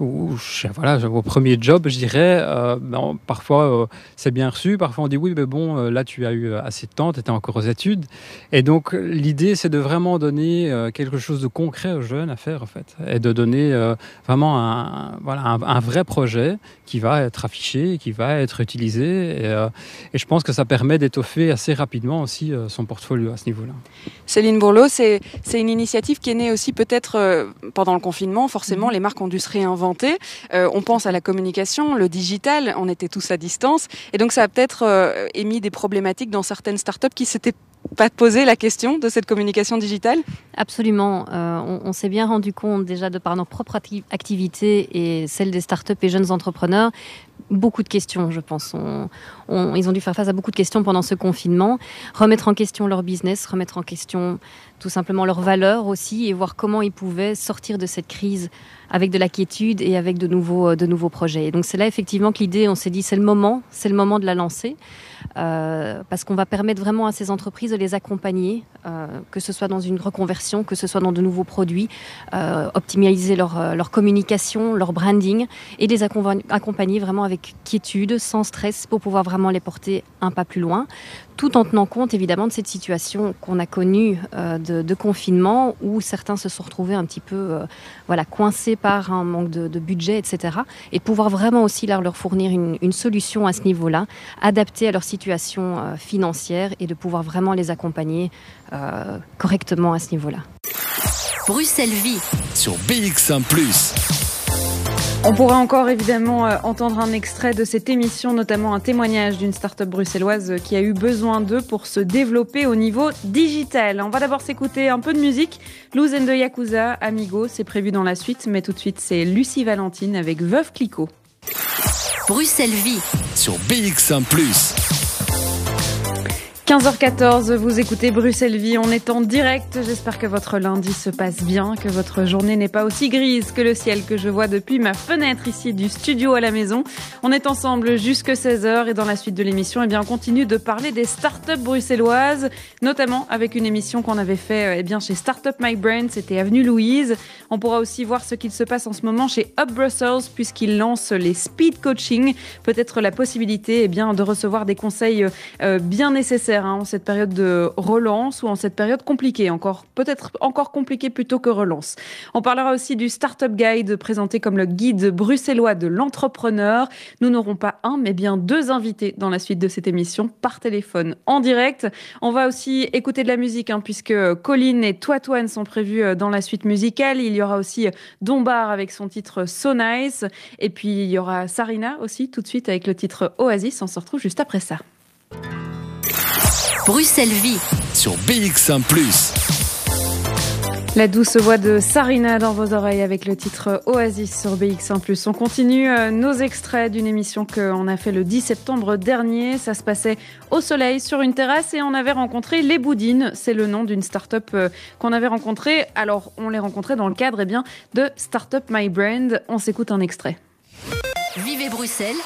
ou voilà, au premier job, je dirais, ben, parfois c'est bien reçu, parfois on dit oui, mais bon, là tu as eu assez de temps, tu étais encore aux études. Et donc l'idée c'est de vraiment donner quelque chose de concret aux jeunes à faire en fait, et de donner vraiment un, voilà, un, vrai projet qui va être affiché, qui va être utilisé. Et, et je pense que ça permet d'étoffer assez rapidement aussi son portfolio à ce niveau-là. Céline Bourlot, c'est une initiative qui est née aussi peut-être pendant le confinement, forcément, les marques ont dû se réinventer. Euh, on pense à la communication, le digital, on était tous à distance. Et donc, ça a peut-être euh, émis des problématiques dans certaines startups qui s'étaient pas posé la question de cette communication digitale? Absolument. Euh, on, s'est bien rendu compte déjà de par nos propres activités et celles des startups et jeunes entrepreneurs beaucoup de questions, je pense. Ils ont dû faire face à beaucoup de questions pendant ce confinement, remettre en question leur business, remettre en question tout simplement leurs valeurs aussi et voir comment ils pouvaient sortir de cette crise avec de la quiétude et avec de nouveaux, de nouveaux projets. Et donc c'est là effectivement que l'idée, on s'est dit c'est le moment, c'est le moment de la lancer. Euh, parce qu'on va permettre vraiment à ces entreprises de les accompagner, euh, que ce soit dans une reconversion, que ce soit dans de nouveaux produits, euh, optimiser leur, euh, leur, communication, leur branding, et les accompagner vraiment avec quiétude, sans stress, pour pouvoir vraiment les porter un pas plus loin tout en tenant compte évidemment de cette situation qu'on a connue euh, de, confinement où certains se sont retrouvés un petit peu euh, voilà, coincés par un manque de, budget, etc. Et pouvoir vraiment aussi leur, leur fournir une, solution à ce niveau-là, adaptée à leur situation euh, financière et de pouvoir vraiment les accompagner correctement à ce niveau-là. Bruxelles Vie sur BX1 ⁇ on pourrait encore évidemment euh, entendre un extrait de cette émission, notamment un témoignage d'une start-up bruxelloise qui a eu besoin d'eux pour se développer au niveau digital. On va d'abord s'écouter un peu de musique. Luz de Yakuza, Amigo, c'est prévu dans la suite, mais tout de suite c'est Lucie Valentine avec Veuve Clicquot. Bruxelles Vie sur BX1 ⁇ 15h14, vous écoutez Bruxelles Vie, on est en direct. J'espère que votre lundi se passe bien, que votre journée n'est pas aussi grise que le ciel que je vois depuis ma fenêtre ici du studio à la maison. On est ensemble jusque 16h et dans la suite de l'émission, eh bien, on continue de parler des startups bruxelloises, notamment avec une émission qu'on avait fait eh bien, chez Startup My Brain, c'était Avenue Louise. On pourra aussi voir ce qu'il se passe en ce moment chez Up Brussels puisqu'ils lancent les speed coaching. Peut-être la possibilité eh bien, de recevoir des conseils euh, bien nécessaires Hein, en cette période de relance ou en cette période compliquée, encore peut-être encore compliquée plutôt que relance. On parlera aussi du Startup Guide présenté comme le guide bruxellois de l'entrepreneur. Nous n'aurons pas un, mais bien deux invités dans la suite de cette émission par téléphone en direct. On va aussi écouter de la musique hein, puisque Colline et Toitouane sont prévus euh, dans la suite musicale. Il y aura aussi Dombar avec son titre So Nice. Et puis il y aura Sarina aussi tout de suite avec le titre Oasis. On se retrouve juste après ça. Bruxelles Vie sur BX1 ⁇ la douce voix de Sarina dans vos oreilles avec le titre Oasis sur BX1 On continue euh, nos extraits d'une émission qu'on a fait le 10 septembre dernier. Ça se passait au soleil sur une terrasse et on avait rencontré les Boudines. C'est le nom d'une start-up euh, qu'on avait rencontrée. Alors, on les rencontrait dans le cadre eh bien, de Startup My Brand. On s'écoute un extrait. Vivez Bruxelles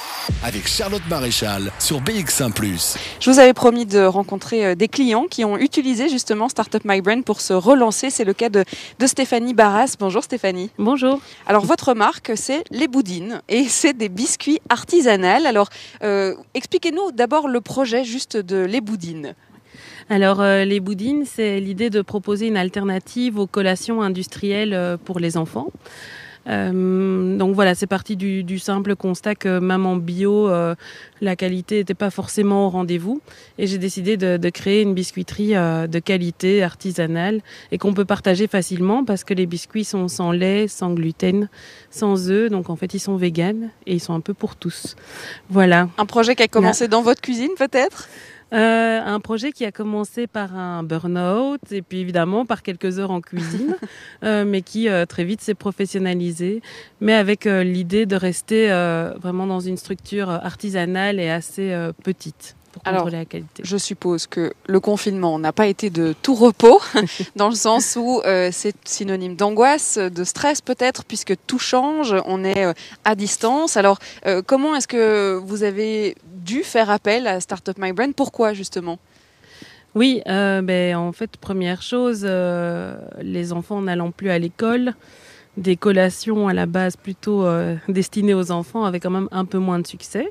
avec Charlotte Maréchal sur BX1 ⁇ Je vous avais promis de rencontrer euh, des clients qui ont utilisé justement Startup My Brand pour se relancer. C'est le cas de, Stéphanie Barras. Bonjour Stéphanie. Bonjour. Alors votre marque, c'est Les Boudines et [laughs] c'est des biscuits artisanaux. Alors euh, expliquez-nous d'abord le projet juste de Les Boudines. Alors, euh, les boudines, c'est l'idée de proposer une alternative aux collations industrielles pour les enfants. Euh, donc voilà, c'est parti du, simple constat que maman bio, euh, la qualité n'était pas forcément au rendez-vous. Et j'ai décidé de, créer une biscuiterie euh, de qualité artisanale et qu'on peut partager facilement parce que les biscuits sont sans lait, sans gluten, sans œufs. Donc en fait, ils sont véganes et ils sont un peu pour tous. Voilà. Un projet qui a commencé dans votre cuisine peut-être? Euh, un projet qui a commencé par un burn-out et puis évidemment par quelques heures en cuisine, [laughs] euh, mais qui euh, très vite s'est professionnalisé, mais avec l'idée de rester vraiment dans une structure artisanale et assez petite. Pour Alors, la qualité. je suppose que le confinement n'a pas été de tout repos, [laughs] dans le sens où c'est synonyme d'angoisse, de stress peut-être, puisque tout change, on est à distance. Alors, comment est-ce que vous avez dû faire appel à Startup My. Pourquoi justement? Oui, euh, ben, en fait, première chose, euh, les enfants n'allant plus à l'école, des collations à la base plutôt euh, [laughs] destinées aux enfants avaient quand même un peu moins de succès.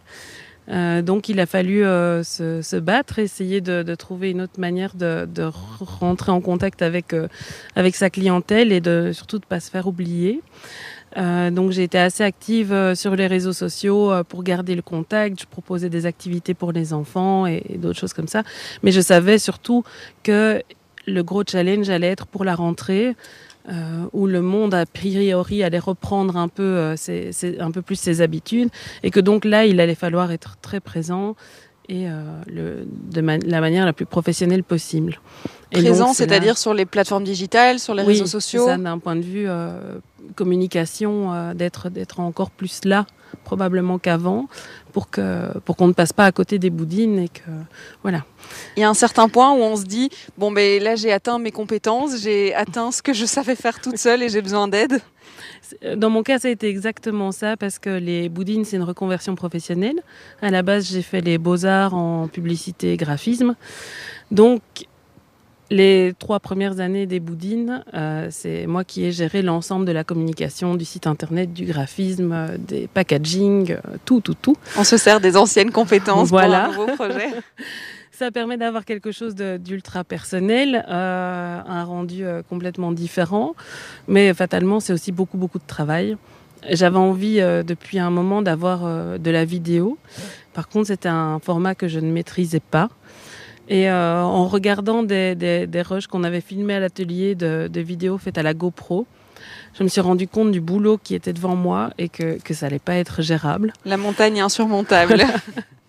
donc il a fallu se, battre, essayer de, trouver une autre manière de, de rentrer en contact avec, avec sa clientèle et de surtout de ne pas se faire oublier. Euh, donc j'ai été assez active euh, sur les réseaux sociaux euh, pour garder le contact. Je proposais des activités pour les enfants et, d'autres choses comme ça. Mais je savais surtout que le gros challenge allait être pour la rentrée. où le monde a priori allait reprendre un peu, un peu plus ses habitudes et que donc là il allait falloir être très présent et le, de la manière la plus professionnelle possible. Présent, c'est-à-dire sur les plateformes digitales, sur les réseaux sociaux. Oui, d'un point de vue communication, euh, d'être d'être encore plus là probablement qu'avant pour que pour qu'on ne passe pas à côté des boudines et que voilà. Il y a un certain point où on se dit bon ben là j'ai atteint mes compétences, j'ai atteint ce que je savais faire toute seule et j'ai besoin d'aide. Dans mon cas, ça a été exactement ça parce que les boudines, c'est une reconversion professionnelle. À la base, j'ai fait les beaux-arts en publicité et graphisme. Donc, Les trois premières années des Boudines, euh, c'est moi qui ai géré l'ensemble de la communication, du site internet, du graphisme, euh, des packaging, euh, tout, tout, tout. On se sert des anciennes compétences Voilà. pour un nouveau projet. [laughs] Ça permet d'avoir quelque chose d'ultra personnel, euh, un rendu euh, complètement différent, mais fatalement c'est aussi beaucoup beaucoup de travail. J'avais envie euh, depuis un moment d'avoir de la vidéo. Par contre, c'était un format que je ne maîtrisais pas. Et en regardant des, des, des rushs qu'on avait filmés à l'atelier de, de vidéos faites à la GoPro, je me suis rendu compte du boulot qui était devant moi et que, que ça allait pas être gérable. La montagne insurmontable. [laughs]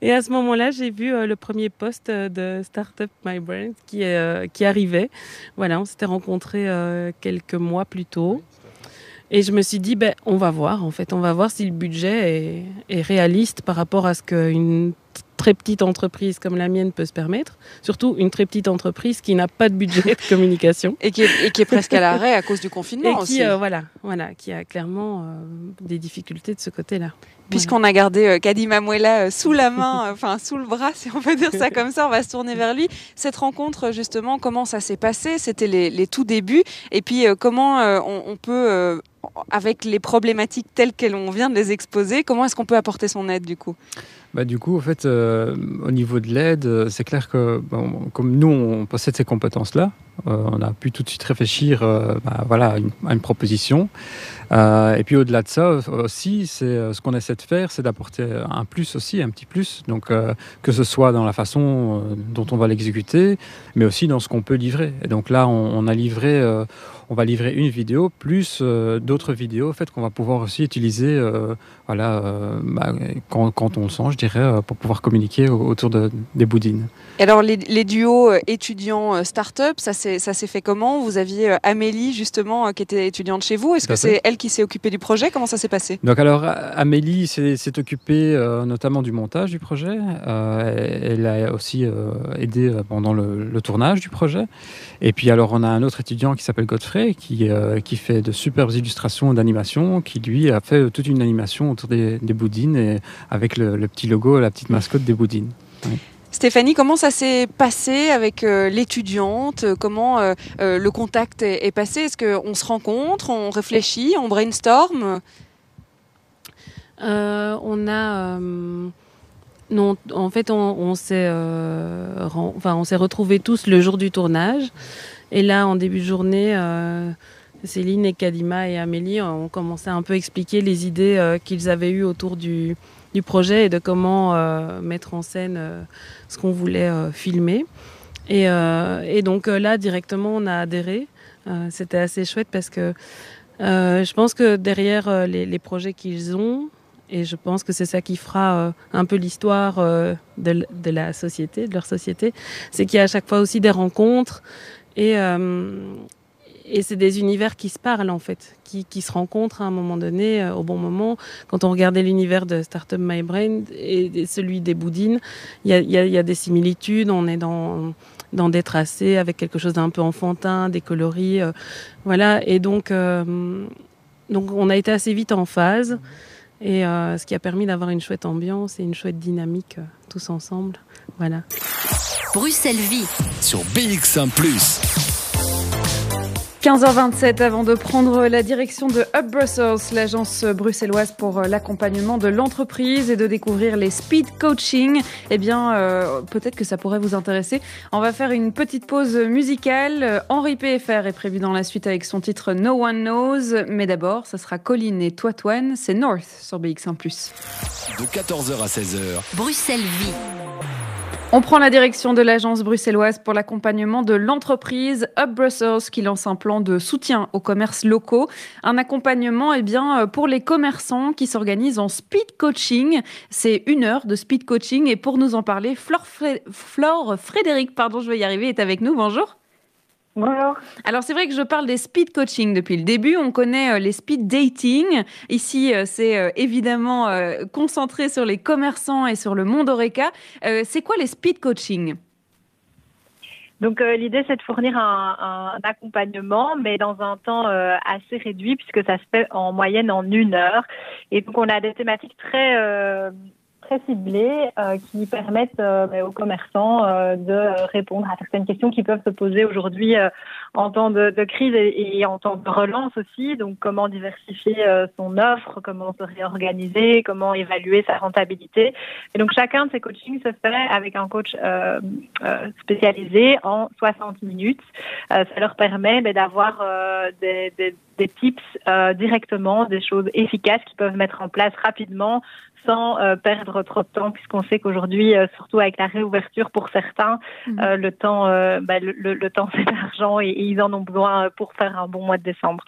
Et à ce moment-là, j'ai vu euh, le premier post euh, de Startup My Brand qui, est, euh, qui arrivait. Voilà, on s'était rencontrés euh, quelques mois plus tôt. Et je me suis dit, ben, on va voir, en fait, on va voir si le budget est, est réaliste par rapport à ce qu'une très petite entreprise comme la mienne peut se permettre. Surtout une très petite entreprise qui n'a pas de budget de communication. Et qui est, et qui est presque à l'arrêt à cause du confinement Et qui, aussi. euh, voilà, voilà, qui a clairement euh, des difficultés de ce côté-là. Puisqu'on a gardé euh, Mouela euh, sous la main, enfin sous le bras, si on peut dire ça comme ça, on va se tourner vers lui. Cette rencontre, justement, comment ça s'est passé? C'était les, les tout débuts. Et puis, comment on, on peut, avec les problématiques telles qu'on vient de les exposer, comment est-ce qu'on peut apporter son aide, du coup? Bah, du coup, euh, au niveau de l'aide, euh, c'est clair que comme nous, on possède ces compétences-là, euh, on a pu tout de suite réfléchir bah, voilà, à, une, proposition. Et puis au-delà de ça aussi, c'est ce qu'on essaie de faire, c'est d'apporter un plus aussi, un petit plus. Donc que ce soit dans la façon dont on va l'exécuter, mais aussi dans ce qu'on peut livrer. Et donc là, on, on va livrer une vidéo plus d'autres vidéos, en fait, qu'on va pouvoir aussi utiliser, voilà, euh, bah, quand, quand on le sent, je dirais, euh, pour pouvoir communiquer au- autour de, des boudines. Et alors, les, les duos euh, étudiants-start-up, ça s'est ça s'est fait comment? Vous aviez Amélie, justement, qui était étudiante chez vous. Est-ce que c'est elle qui s'est occupée du projet? Comment ça s'est passé? Donc alors, Amélie s'est occupée euh, notamment du montage du projet. Euh, elle a aussi aidé pendant le, le tournage du projet. Et puis alors, on a un autre étudiant qui s'appelle Godfrey, qui, qui fait de superbes illustrations d'animation, qui lui a fait toute une animation autour des, des boudines, et avec le, le petit logo, la petite mascotte des boudines. Stéphanie, comment ça s'est passé avec euh, l'étudiante? Comment euh, euh, le contact est, est passé? Est-ce qu'on se rencontre, on réfléchit, on brainstorm? Euh, on a. euh, non, en fait, on, on s'est euh, ren- enfin, on s'est retrouvés tous le jour du tournage. Et là, en début de journée, euh, Céline et Kadima et Amélie ont commencé à un peu expliquer les idées euh, qu'ils avaient eues autour du, du projet et de comment euh, mettre en scène euh, ce qu'on voulait filmer. Et, et donc là, directement, on a adhéré. C'était assez chouette parce que je pense que derrière les, projets qu'ils ont, et je pense que c'est ça qui fera un peu l'histoire de, de la société, de leur société, c'est qu'il y a à chaque fois aussi des rencontres et, et c'est des univers qui se parlent en fait, qui, qui se rencontrent à un moment donné, euh, au bon moment. Quand on regardait l'univers de Startup My Brain et, et celui des Boudines, il y a, il y a- y a des similitudes, on est dans dans des tracés avec quelque chose d'un peu enfantin, des coloris, euh, voilà. Et donc, euh, donc on a été assez vite en phase, et euh, ce qui a permis d'avoir une chouette ambiance et une chouette dynamique euh, tous ensemble, voilà. Bruxelles Vie. Sur BX1 ⁇ 15h27 avant de prendre la direction de Up Brussels, l'agence bruxelloise pour euh, l'accompagnement de l'entreprise et de découvrir les speed coaching. Eh bien, euh, peut-être que ça pourrait vous intéresser. On va faire une petite pause musicale. Euh, Henri PFR est prévu dans la suite avec son titre No One Knows. Mais d'abord, ça sera Colline et Toitouane. C'est North sur BX1 ⁇ de 14h à 16h. Bruxelles Vie. On prend la direction de l'agence bruxelloise pour l'accompagnement de l'entreprise Up Brussels qui lance un plan de soutien aux commerces locaux. Un accompagnement eh bien, pour les commerçants qui s'organisent en speed coaching. C'est une heure de speed coaching et pour nous en parler, Flore Frédéric, pardon, je vais y arriver, est avec nous. Bonjour. Bonjour. Alors c'est vrai que je parle des speed coaching depuis le début. On connaît euh, les speed dating. Ici, euh, c'est euh, évidemment concentré sur les commerçants et sur le monde Oreca. C'est quoi les speed coaching? Donc euh, l'idée c'est de fournir un, un accompagnement, mais dans un temps euh, assez réduit puisque ça se fait en moyenne en une heure. Et donc on a des thématiques très euh, très ciblés euh, qui permettent euh, ben, aux commerçants euh, de répondre à certaines questions qui peuvent se poser aujourd'hui euh, en temps de, de crise et, en temps de relance aussi. Donc, comment diversifier euh, son offre, comment se réorganiser, comment évaluer sa rentabilité. Et donc, chacun de ces coachings se fait avec un coach euh, spécialisé en 60 minutes. Ça leur permet ben, d'avoir des, des, des tips directement, des choses efficaces qu'ils peuvent mettre en place rapidement sans euh, perdre trop de temps, puisqu'on sait qu'aujourd'hui, euh, surtout avec la réouverture pour certains, euh, le temps, bah, le, le- le temps [laughs] c'est de l'argent et, et ils en ont besoin pour faire un bon mois de décembre.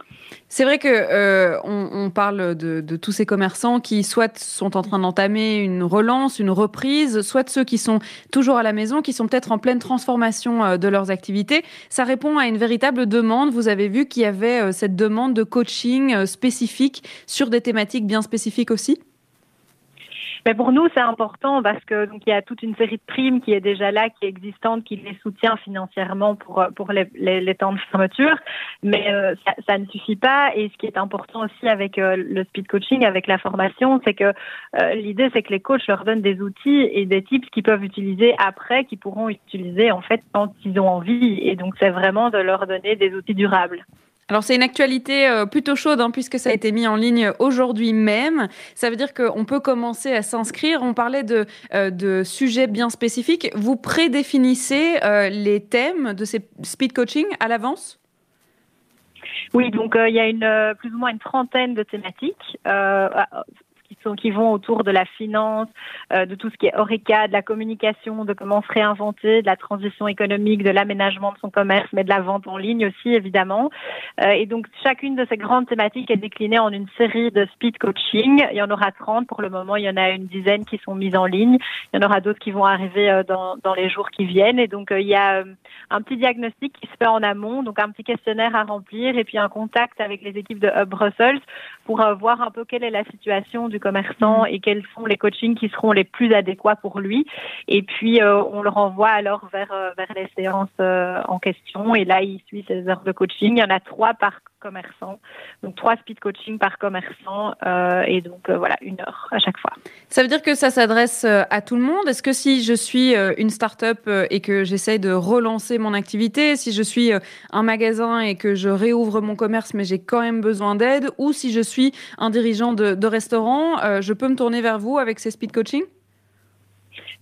C'est vrai que on, on parle de, de tous ces commerçants qui soit sont en train d'entamer une relance, une reprise, soit ceux qui sont toujours à la maison, qui sont peut-être en pleine transformation de leurs activités. Ça répond à une véritable demande. Vous avez vu qu'il y avait cette demande de coaching spécifique sur des thématiques bien spécifiques aussi? Mais pour nous, c'est important parce que donc il y a toute une série de primes qui est déjà là, qui est existante, qui les soutient financièrement pour euh, pour les, les, temps de fermeture. Mais euh, ça, ça ne suffit pas. Et ce qui est important aussi avec euh, le speed coaching, avec la formation, c'est que euh, l'idée c'est que les coachs leur donnent des outils et des tips qu'ils peuvent utiliser après, qu'ils pourront utiliser en fait quand ils ont envie. Et donc c'est vraiment de leur donner des outils durables. Alors c'est une actualité euh, plutôt chaude hein, puisque ça a été mis en ligne aujourd'hui même. Ça veut dire qu'on peut commencer à s'inscrire. On parlait de, euh, sujets bien spécifiques. Vous prédéfinissez euh, les thèmes de ces speed coaching à l'avance? Oui, donc euh, il y a une, plus ou moins une trentaine de thématiques qui, vont autour de la finance, euh, de tout ce qui est Oreca, de la communication, de comment se réinventer, de la transition économique, de l'aménagement de son commerce, mais de la vente en ligne aussi, évidemment. Euh, et donc, chacune de ces grandes thématiques est déclinée en une série de speed coaching. Il y en aura 30 pour le moment. Il y en a une dizaine qui sont mises en ligne. Il y en aura d'autres qui vont arriver euh, dans, dans les jours qui viennent. Et donc, il y a un petit diagnostic qui se fait en amont, donc un petit questionnaire à remplir et puis un contact avec les équipes de Hub Brussels pour voir un peu quelle est la situation du et quels sont les coachings qui seront les plus adéquats pour lui. Et puis, euh, on le renvoie alors vers, euh, vers les séances euh, en question. Et là, il suit ses heures de coaching. Il y en a trois par commerçant. Donc, trois speed coaching par commerçant. euh, et donc, euh, voilà, une heure à chaque fois. Ça veut dire que ça s'adresse euh, à tout le monde? Est-ce que si je suis une start-up et que j'essaye de relancer mon activité, si je suis un magasin et que je réouvre mon commerce mais j'ai quand même besoin d'aide, ou si je suis un dirigeant de, restaurant, je peux me tourner vers vous avec ces speed coaching?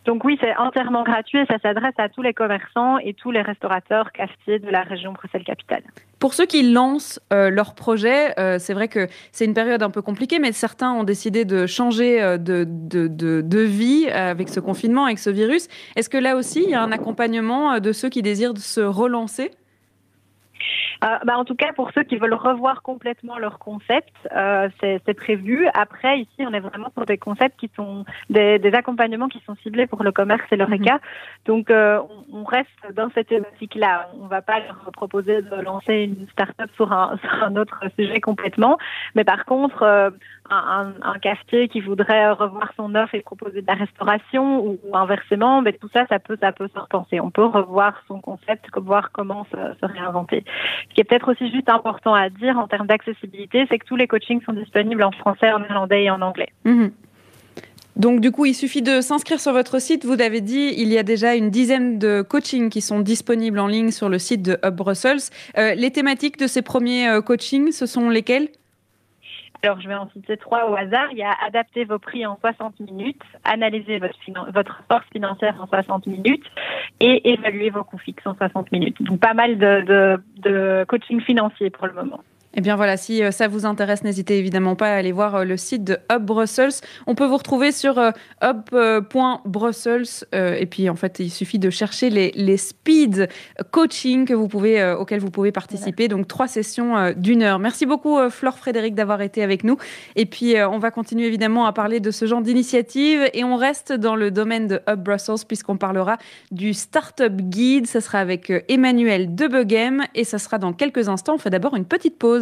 Donc oui, c'est entièrement gratuit et ça s'adresse à tous les commerçants et tous les restaurateurs cafetiers de la région Bruxelles-Capitale. Pour ceux qui lancent euh, leur projet, euh, c'est vrai que c'est une période un peu compliquée, mais certains ont décidé de changer euh, de, de, de, vie avec ce confinement, avec ce virus. Est-ce que là aussi, il y a un accompagnement de ceux qui désirent se relancer? Euh, bah, en tout cas, pour ceux qui veulent revoir complètement leur concept, euh, c'est prévu. Après, ici, on est vraiment sur des concepts qui sont des, des accompagnements qui sont ciblés pour le commerce et l'ORECA. Donc, euh, on, on reste dans cette thématique-là. On ne va pas leur proposer de lancer une start-up sur un, [laughs] sur un autre sujet complètement. Mais par contre, euh, un, un, un cafetier qui voudrait revoir son offre et proposer de la restauration ou, ou inversement, mais tout ça, ça peut, ça peut se repenser. On peut revoir son concept, voir comment se, se réinventer. Ce qui est peut-être aussi juste important à dire en termes d'accessibilité, c'est que tous les coachings sont disponibles en français, en néerlandais et en anglais. Mhm. Donc du coup, il suffit de s'inscrire sur votre site. Vous l'avez dit, il y a déjà une dizaine de coachings qui sont disponibles en ligne sur le site de Hub Brussels. Euh, les thématiques de ces premiers euh, coachings, ce sont lesquelles Alors, je vais en citer trois au hasard. Il y a adapter vos prix en 60 minutes, analyser votre, votre force financière en 60 minutes et évaluer vos coûts fixes en 60 minutes. Donc, pas mal de, de coaching financier pour le moment. Eh bien voilà, si euh, ça vous intéresse, n'hésitez évidemment pas à aller voir euh, le site de Hub Brussels. On peut vous retrouver sur euh, hub.brussels et puis en fait, il suffit de chercher les, les speed coaching que vous pouvez, auxquels vous pouvez participer. Donc trois sessions d'une heure. Merci beaucoup Flore Frédéric d'avoir été avec nous. Et puis on va continuer évidemment à parler de ce genre d'initiative et on reste dans le domaine de Hub Brussels puisqu'on parlera du Startup Guide. Ça sera avec Emmanuel Debeghem et ça sera dans quelques instants. On fait d'abord une petite pause.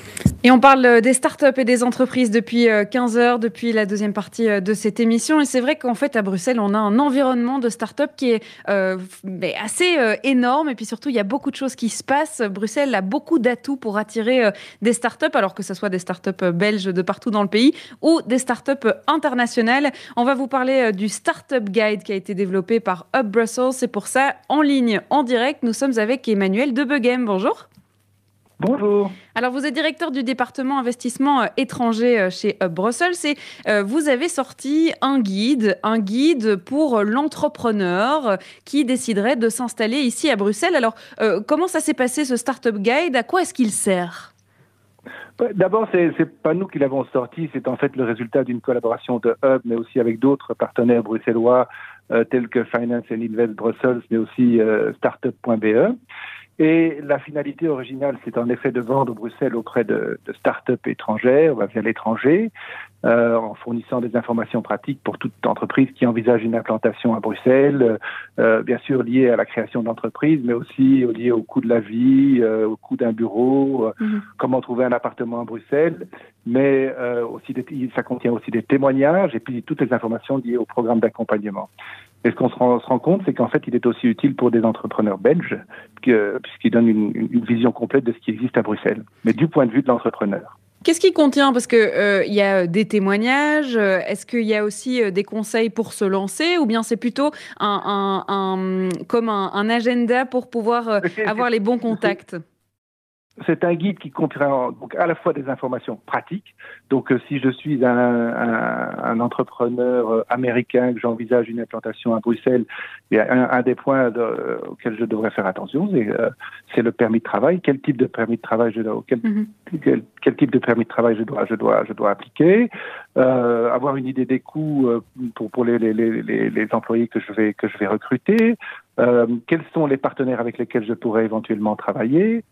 Et on parle des startups et des entreprises depuis 15 heures, depuis la deuxième partie de cette émission. Et c'est vrai qu'en fait, à Bruxelles, on a un environnement de startups qui est euh, assez euh, énorme. Et puis surtout, il y a beaucoup de choses qui se passent. Bruxelles a beaucoup d'atouts pour attirer euh, des startups, alors que ce soit des startups belges de partout dans le pays ou des startups internationales. On va vous parler du Startup Guide qui a été développé par Hub Brussels. C'est pour ça, en ligne, en direct, nous sommes avec Emmanuel Debeghem. Bonjour. Bonjour. Alors, vous êtes directeur du département investissement euh, étranger euh, chez Hub Brussels et euh, vous avez sorti un guide, un guide pour l'entrepreneur qui déciderait de s'installer ici à Bruxelles. Alors, comment ça s'est passé ce Startup Guide? À quoi est-ce qu'il sert? D'abord, c'est n'est pas nous qui l'avons sorti, c'est en fait le résultat d'une collaboration de Hub, mais aussi avec d'autres partenaires bruxellois tels que Finance and Invest Brussels, mais aussi startup.be. Et la finalité originale, c'est en effet de vendre Bruxelles auprès de, de start-up étrangères, via l'étranger, euh, en fournissant des informations pratiques pour toute entreprise qui envisage une implantation à Bruxelles, euh, bien sûr liée à la création d'entreprise, mais aussi liée au coût de la vie, euh, au coût d'un bureau, euh, mhm. comment trouver un appartement à Bruxelles, mais euh, aussi des, ça contient aussi des témoignages et puis toutes les informations liées au programme d'accompagnement. Et ce qu'on se rend, se rend compte, c'est qu'en fait, il est aussi utile pour des entrepreneurs belges, puisqu'il donne une, une vision complète de ce qui existe à Bruxelles, mais du point de vue de l'entrepreneur. Qu'est-ce qui contient? Parce qu'il euh, y a des témoignages. Euh, est-ce qu'il y a aussi euh, des conseils pour se lancer, ou bien c'est plutôt un, un, comme un, un, agenda pour pouvoir avoir les bons contacts? C'est un guide qui comprend donc à la fois des informations pratiques. Donc, euh, si je suis un, un, un entrepreneur euh, américain que j'envisage une implantation à Bruxelles, il y a un, un des points de, euh, auxquels je devrais faire attention, c'est le permis de travail. Quel type de permis de travail je dois, quel, mm-hmm. quel, quel, type de permis de travail je dois, je dois, je dois appliquer. Euh, avoir une idée des coûts pour, pour les, les, les, les, employés que je vais que je vais recruter. Quels sont les partenaires avec lesquels je pourrais éventuellement travailler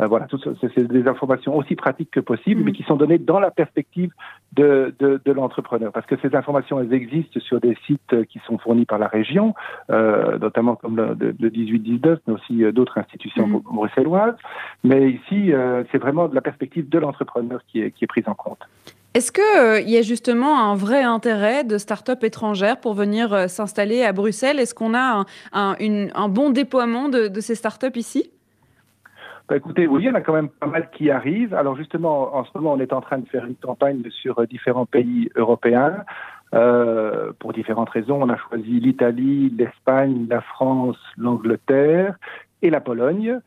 euh, voilà, c'est des informations aussi pratiques que possible, mais mm. qui sont données dans la perspective de, de, de l'entrepreneur. Parce que ces informations, elles existent sur des sites qui sont fournis par la région, euh, notamment comme le, le 18-19, mais aussi euh, d'autres institutions mm. bruxelloises. Mais ici, euh, c'est vraiment de la perspective de l'entrepreneur qui est, qui est prise en compte. Est-ce qu'il euh, y a justement un vrai intérêt de start-up étrangères pour venir euh, s'installer à Bruxelles? Est-ce qu'on a un, un, une, un, bon déploiement de, de ces start-up ici? Bah, écoutez, oui, il y en a quand même pas mal qui arrivent. Alors justement, en ce moment, on est en train de faire une campagne sur euh, différents pays européens. Euh, pour différentes raisons, on a choisi l'Italie, l'Espagne, la France, l'Angleterre et la Pologne.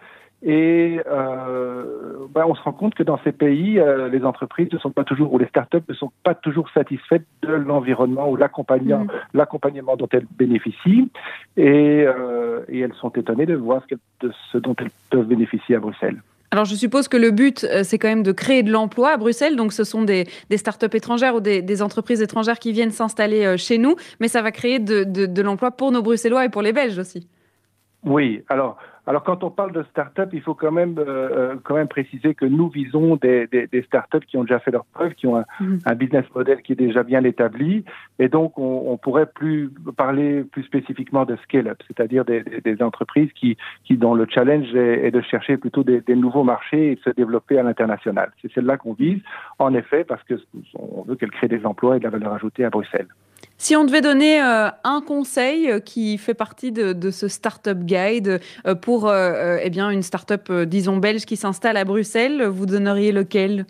Et euh, ben on se rend compte que dans ces pays, euh, les entreprises ne sont pas toujours, ou les startups ne sont pas toujours satisfaites de l'environnement ou l'accompagnement, mmh. l'accompagnement dont elles bénéficient. Et, euh, et, elles sont étonnées de voir ce, de ce dont elles peuvent bénéficier à Bruxelles. Alors je suppose que le but, c'est quand même de créer de l'emploi à Bruxelles. Donc ce sont des, des startups étrangères ou des, des, entreprises étrangères qui viennent s'installer chez nous. Mais ça va créer de, de, de l'emploi pour nos Bruxellois et pour les Belges aussi. Oui, alors alors quand on parle de start-up, il faut quand même euh, euh, quand même préciser que nous visons des, des, des start-up qui ont déjà fait leurs preuves, qui ont un, mmh. un, business model qui est déjà bien établi, et donc on, on pourrait plus parler plus spécifiquement de scale-up, c'est-à-dire des, des, entreprises qui, qui dont le challenge est, est de chercher plutôt des, nouveaux marchés et de se développer à l'international. C'est celle-là qu'on vise, en effet, parce que on veut qu'elle crée des emplois et de la valeur ajoutée à Bruxelles. Si on devait donner euh, un conseil euh, qui fait partie de, ce Startup Guide euh, pour eh bien, une start-up, disons, belge qui s'installe à Bruxelles, vous donneriez lequel?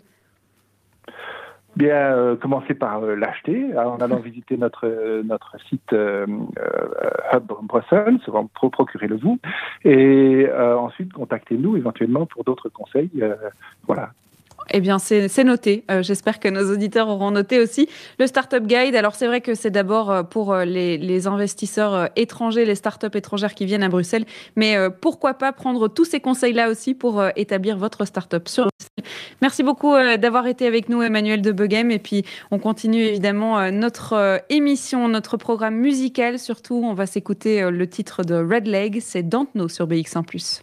Bien, commencer par l'acheter en allant visiter notre notre site Hub Brussels, pour procurer le vous, et ensuite contactez-nous éventuellement pour d'autres conseils. voilà. Eh bien, c'est noté. Euh, J'espère que nos auditeurs auront noté aussi le Startup Guide. Alors, c'est vrai que c'est d'abord euh, pour euh, les, les, investisseurs étrangers, les startups étrangères qui viennent à Bruxelles. Mais pourquoi pas prendre tous ces conseils-là aussi pour établir votre startup sur Bruxelles. Merci beaucoup d'avoir été avec nous, Emmanuel de Beghem. Et puis, on continue évidemment notre émission, notre programme musical. Surtout, on va s'écouter le titre de Red Leg. C'est Dantno sur BX1+.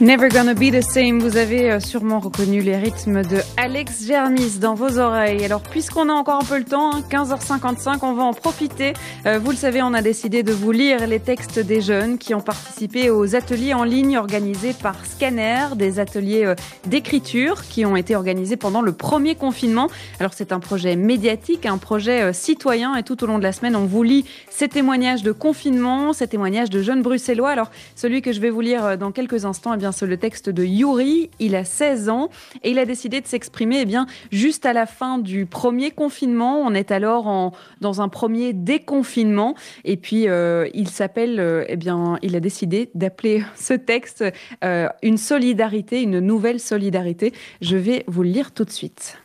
Never Gonna Be the Same, vous avez euh, sûrement reconnu les rythmes de Alex Germis dans vos oreilles. Alors puisqu'on a encore un peu le temps, hein, 15h55, on va en profiter. Euh, vous le savez, on a décidé de vous lire les textes des jeunes qui ont participé aux ateliers en ligne organisés par Scanner, des ateliers euh, d'écriture qui ont été organisés pendant le premier confinement. Alors c'est un projet médiatique, un projet citoyen et tout au long de la semaine, on vous lit ces témoignages de confinement, ces témoignages de jeunes bruxellois. Alors celui que je vais vous lire dans quelques instants, eh bien c'est le texte de Yuri. Il a 16 ans et il a décidé de s'exprimer eh bien juste à la fin du premier confinement. On est alors dans un premier déconfinement et puis euh, il s'appelle euh, eh bien il a décidé d'appeler [laughs] ce texte euh, une solidarité, une nouvelle solidarité. Je vais vous le lire tout de suite.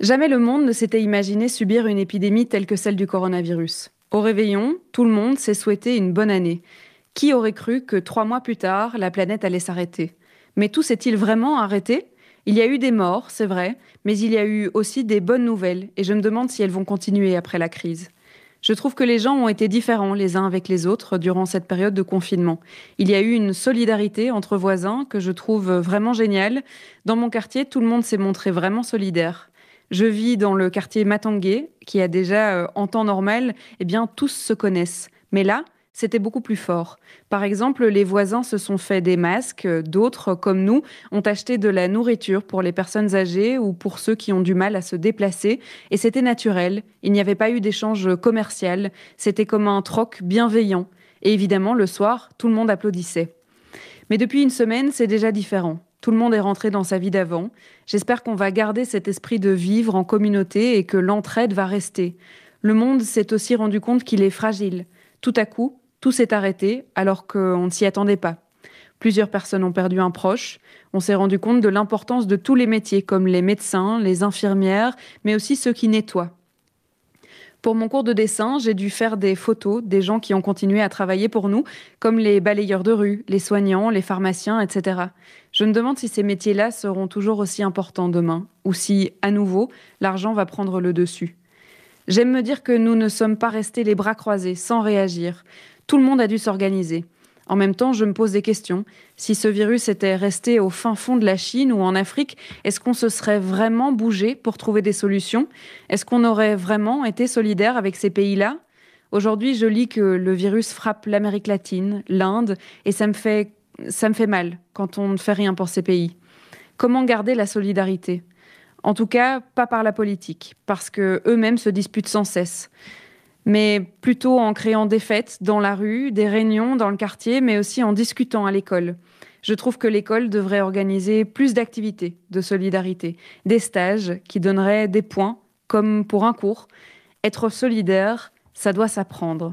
Jamais le monde ne s'était imaginé subir une épidémie telle que celle du coronavirus. Au réveillon, tout le monde s'est souhaité une bonne année. Qui aurait cru que trois mois plus tard, la planète allait s'arrêter? Mais tout s'est-il vraiment arrêté? Il y a eu des morts, c'est vrai, mais il y a eu aussi des bonnes nouvelles, et je me demande si elles vont continuer après la crise. Je trouve que les gens ont été différents les uns avec les autres durant cette période de confinement. Il y a eu une solidarité entre voisins que je trouve vraiment géniale. Dans mon quartier, tout le monde s'est montré vraiment solidaire. Je vis dans le quartier Matangué, qui a déjà, euh, en temps normal, eh bien, tous se connaissent. Mais là, c'était beaucoup plus fort. Par exemple, les voisins se sont fait des masques, d'autres, comme nous, ont acheté de la nourriture pour les personnes âgées ou pour ceux qui ont du mal à se déplacer, et c'était naturel, il n'y avait pas eu d'échange commercial, c'était comme un troc bienveillant, et évidemment, le soir, tout le monde applaudissait. Mais depuis une semaine, c'est déjà différent. Tout le monde est rentré dans sa vie d'avant. J'espère qu'on va garder cet esprit de vivre en communauté et que l'entraide va rester. Le monde s'est aussi rendu compte qu'il est fragile. Tout à coup, tout s'est arrêté alors qu'on ne s'y attendait pas. Plusieurs personnes ont perdu un proche. On s'est rendu compte de l'importance de tous les métiers, comme les médecins, les infirmières, mais aussi ceux qui nettoient. Pour mon cours de dessin, j'ai dû faire des photos des gens qui ont continué à travailler pour nous, comme les balayeurs de rue, les soignants, les pharmaciens, etc. Je me demande si ces métiers-là seront toujours aussi importants demain, ou si, à nouveau, l'argent va prendre le dessus. J'aime me dire que nous ne sommes pas restés les bras croisés, sans réagir. Tout le monde a dû s'organiser. En même temps, je me pose des questions. Si ce virus était resté au fin fond de la Chine ou en Afrique, est-ce qu'on se serait vraiment bougé pour trouver des solutions? Est-ce qu'on aurait vraiment été solidaire avec ces pays-là? Aujourd'hui, je lis que le virus frappe l'Amérique latine, l'Inde, et ça me fait ça me fait mal quand on ne fait rien pour ces pays. Comment garder la solidarité? En tout cas, pas par la politique, parce que eux-mêmes se disputent sans cesse mais plutôt en créant des fêtes dans la rue, des réunions dans le quartier, mais aussi en discutant à l'école. Je trouve que l'école devrait organiser plus d'activités de solidarité, des stages qui donneraient des points, comme pour un cours. Être solidaire, ça doit s'apprendre.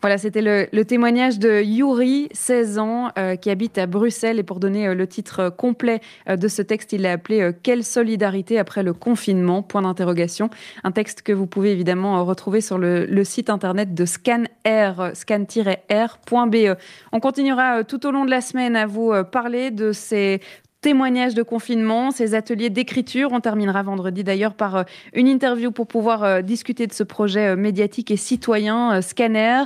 Voilà, c'était le, témoignage de Yuri, 16 ans, euh, qui habite à Bruxelles. Et pour donner euh, le titre complet euh, de ce texte, il l'a appelé Quelle solidarité après le confinement? Point d'interrogation. Un texte que vous pouvez évidemment retrouver sur le, le site internet de ScanR, scan-r.be. On continuera tout au long de la semaine à vous parler de ces témoignages de confinement, ces ateliers d'écriture. On terminera vendredi d'ailleurs par euh, une interview pour pouvoir euh, discuter de ce projet euh, médiatique et citoyen Scanner.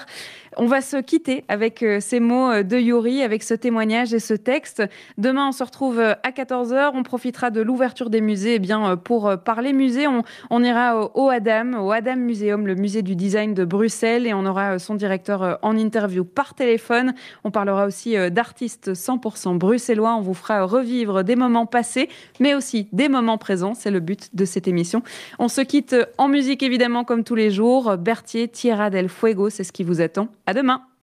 On va se quitter avec euh, ces mots euh, de Yuri, avec ce témoignage et ce texte. Demain, on se retrouve euh, à 14h. On profitera de l'ouverture des musées eh bien, pour parler musée. On, ira au Adam, au Adam Museum, le musée du design de Bruxelles, et on aura son directeur en interview par téléphone. On parlera aussi d'artistes 100% bruxellois. On vous fera revivre des moments passés, mais aussi des moments présents. C'est le but de cette émission. On se quitte en musique, évidemment, comme tous les jours. Berthier, Tierra del Fuego, c'est ce qui vous attend. À demain.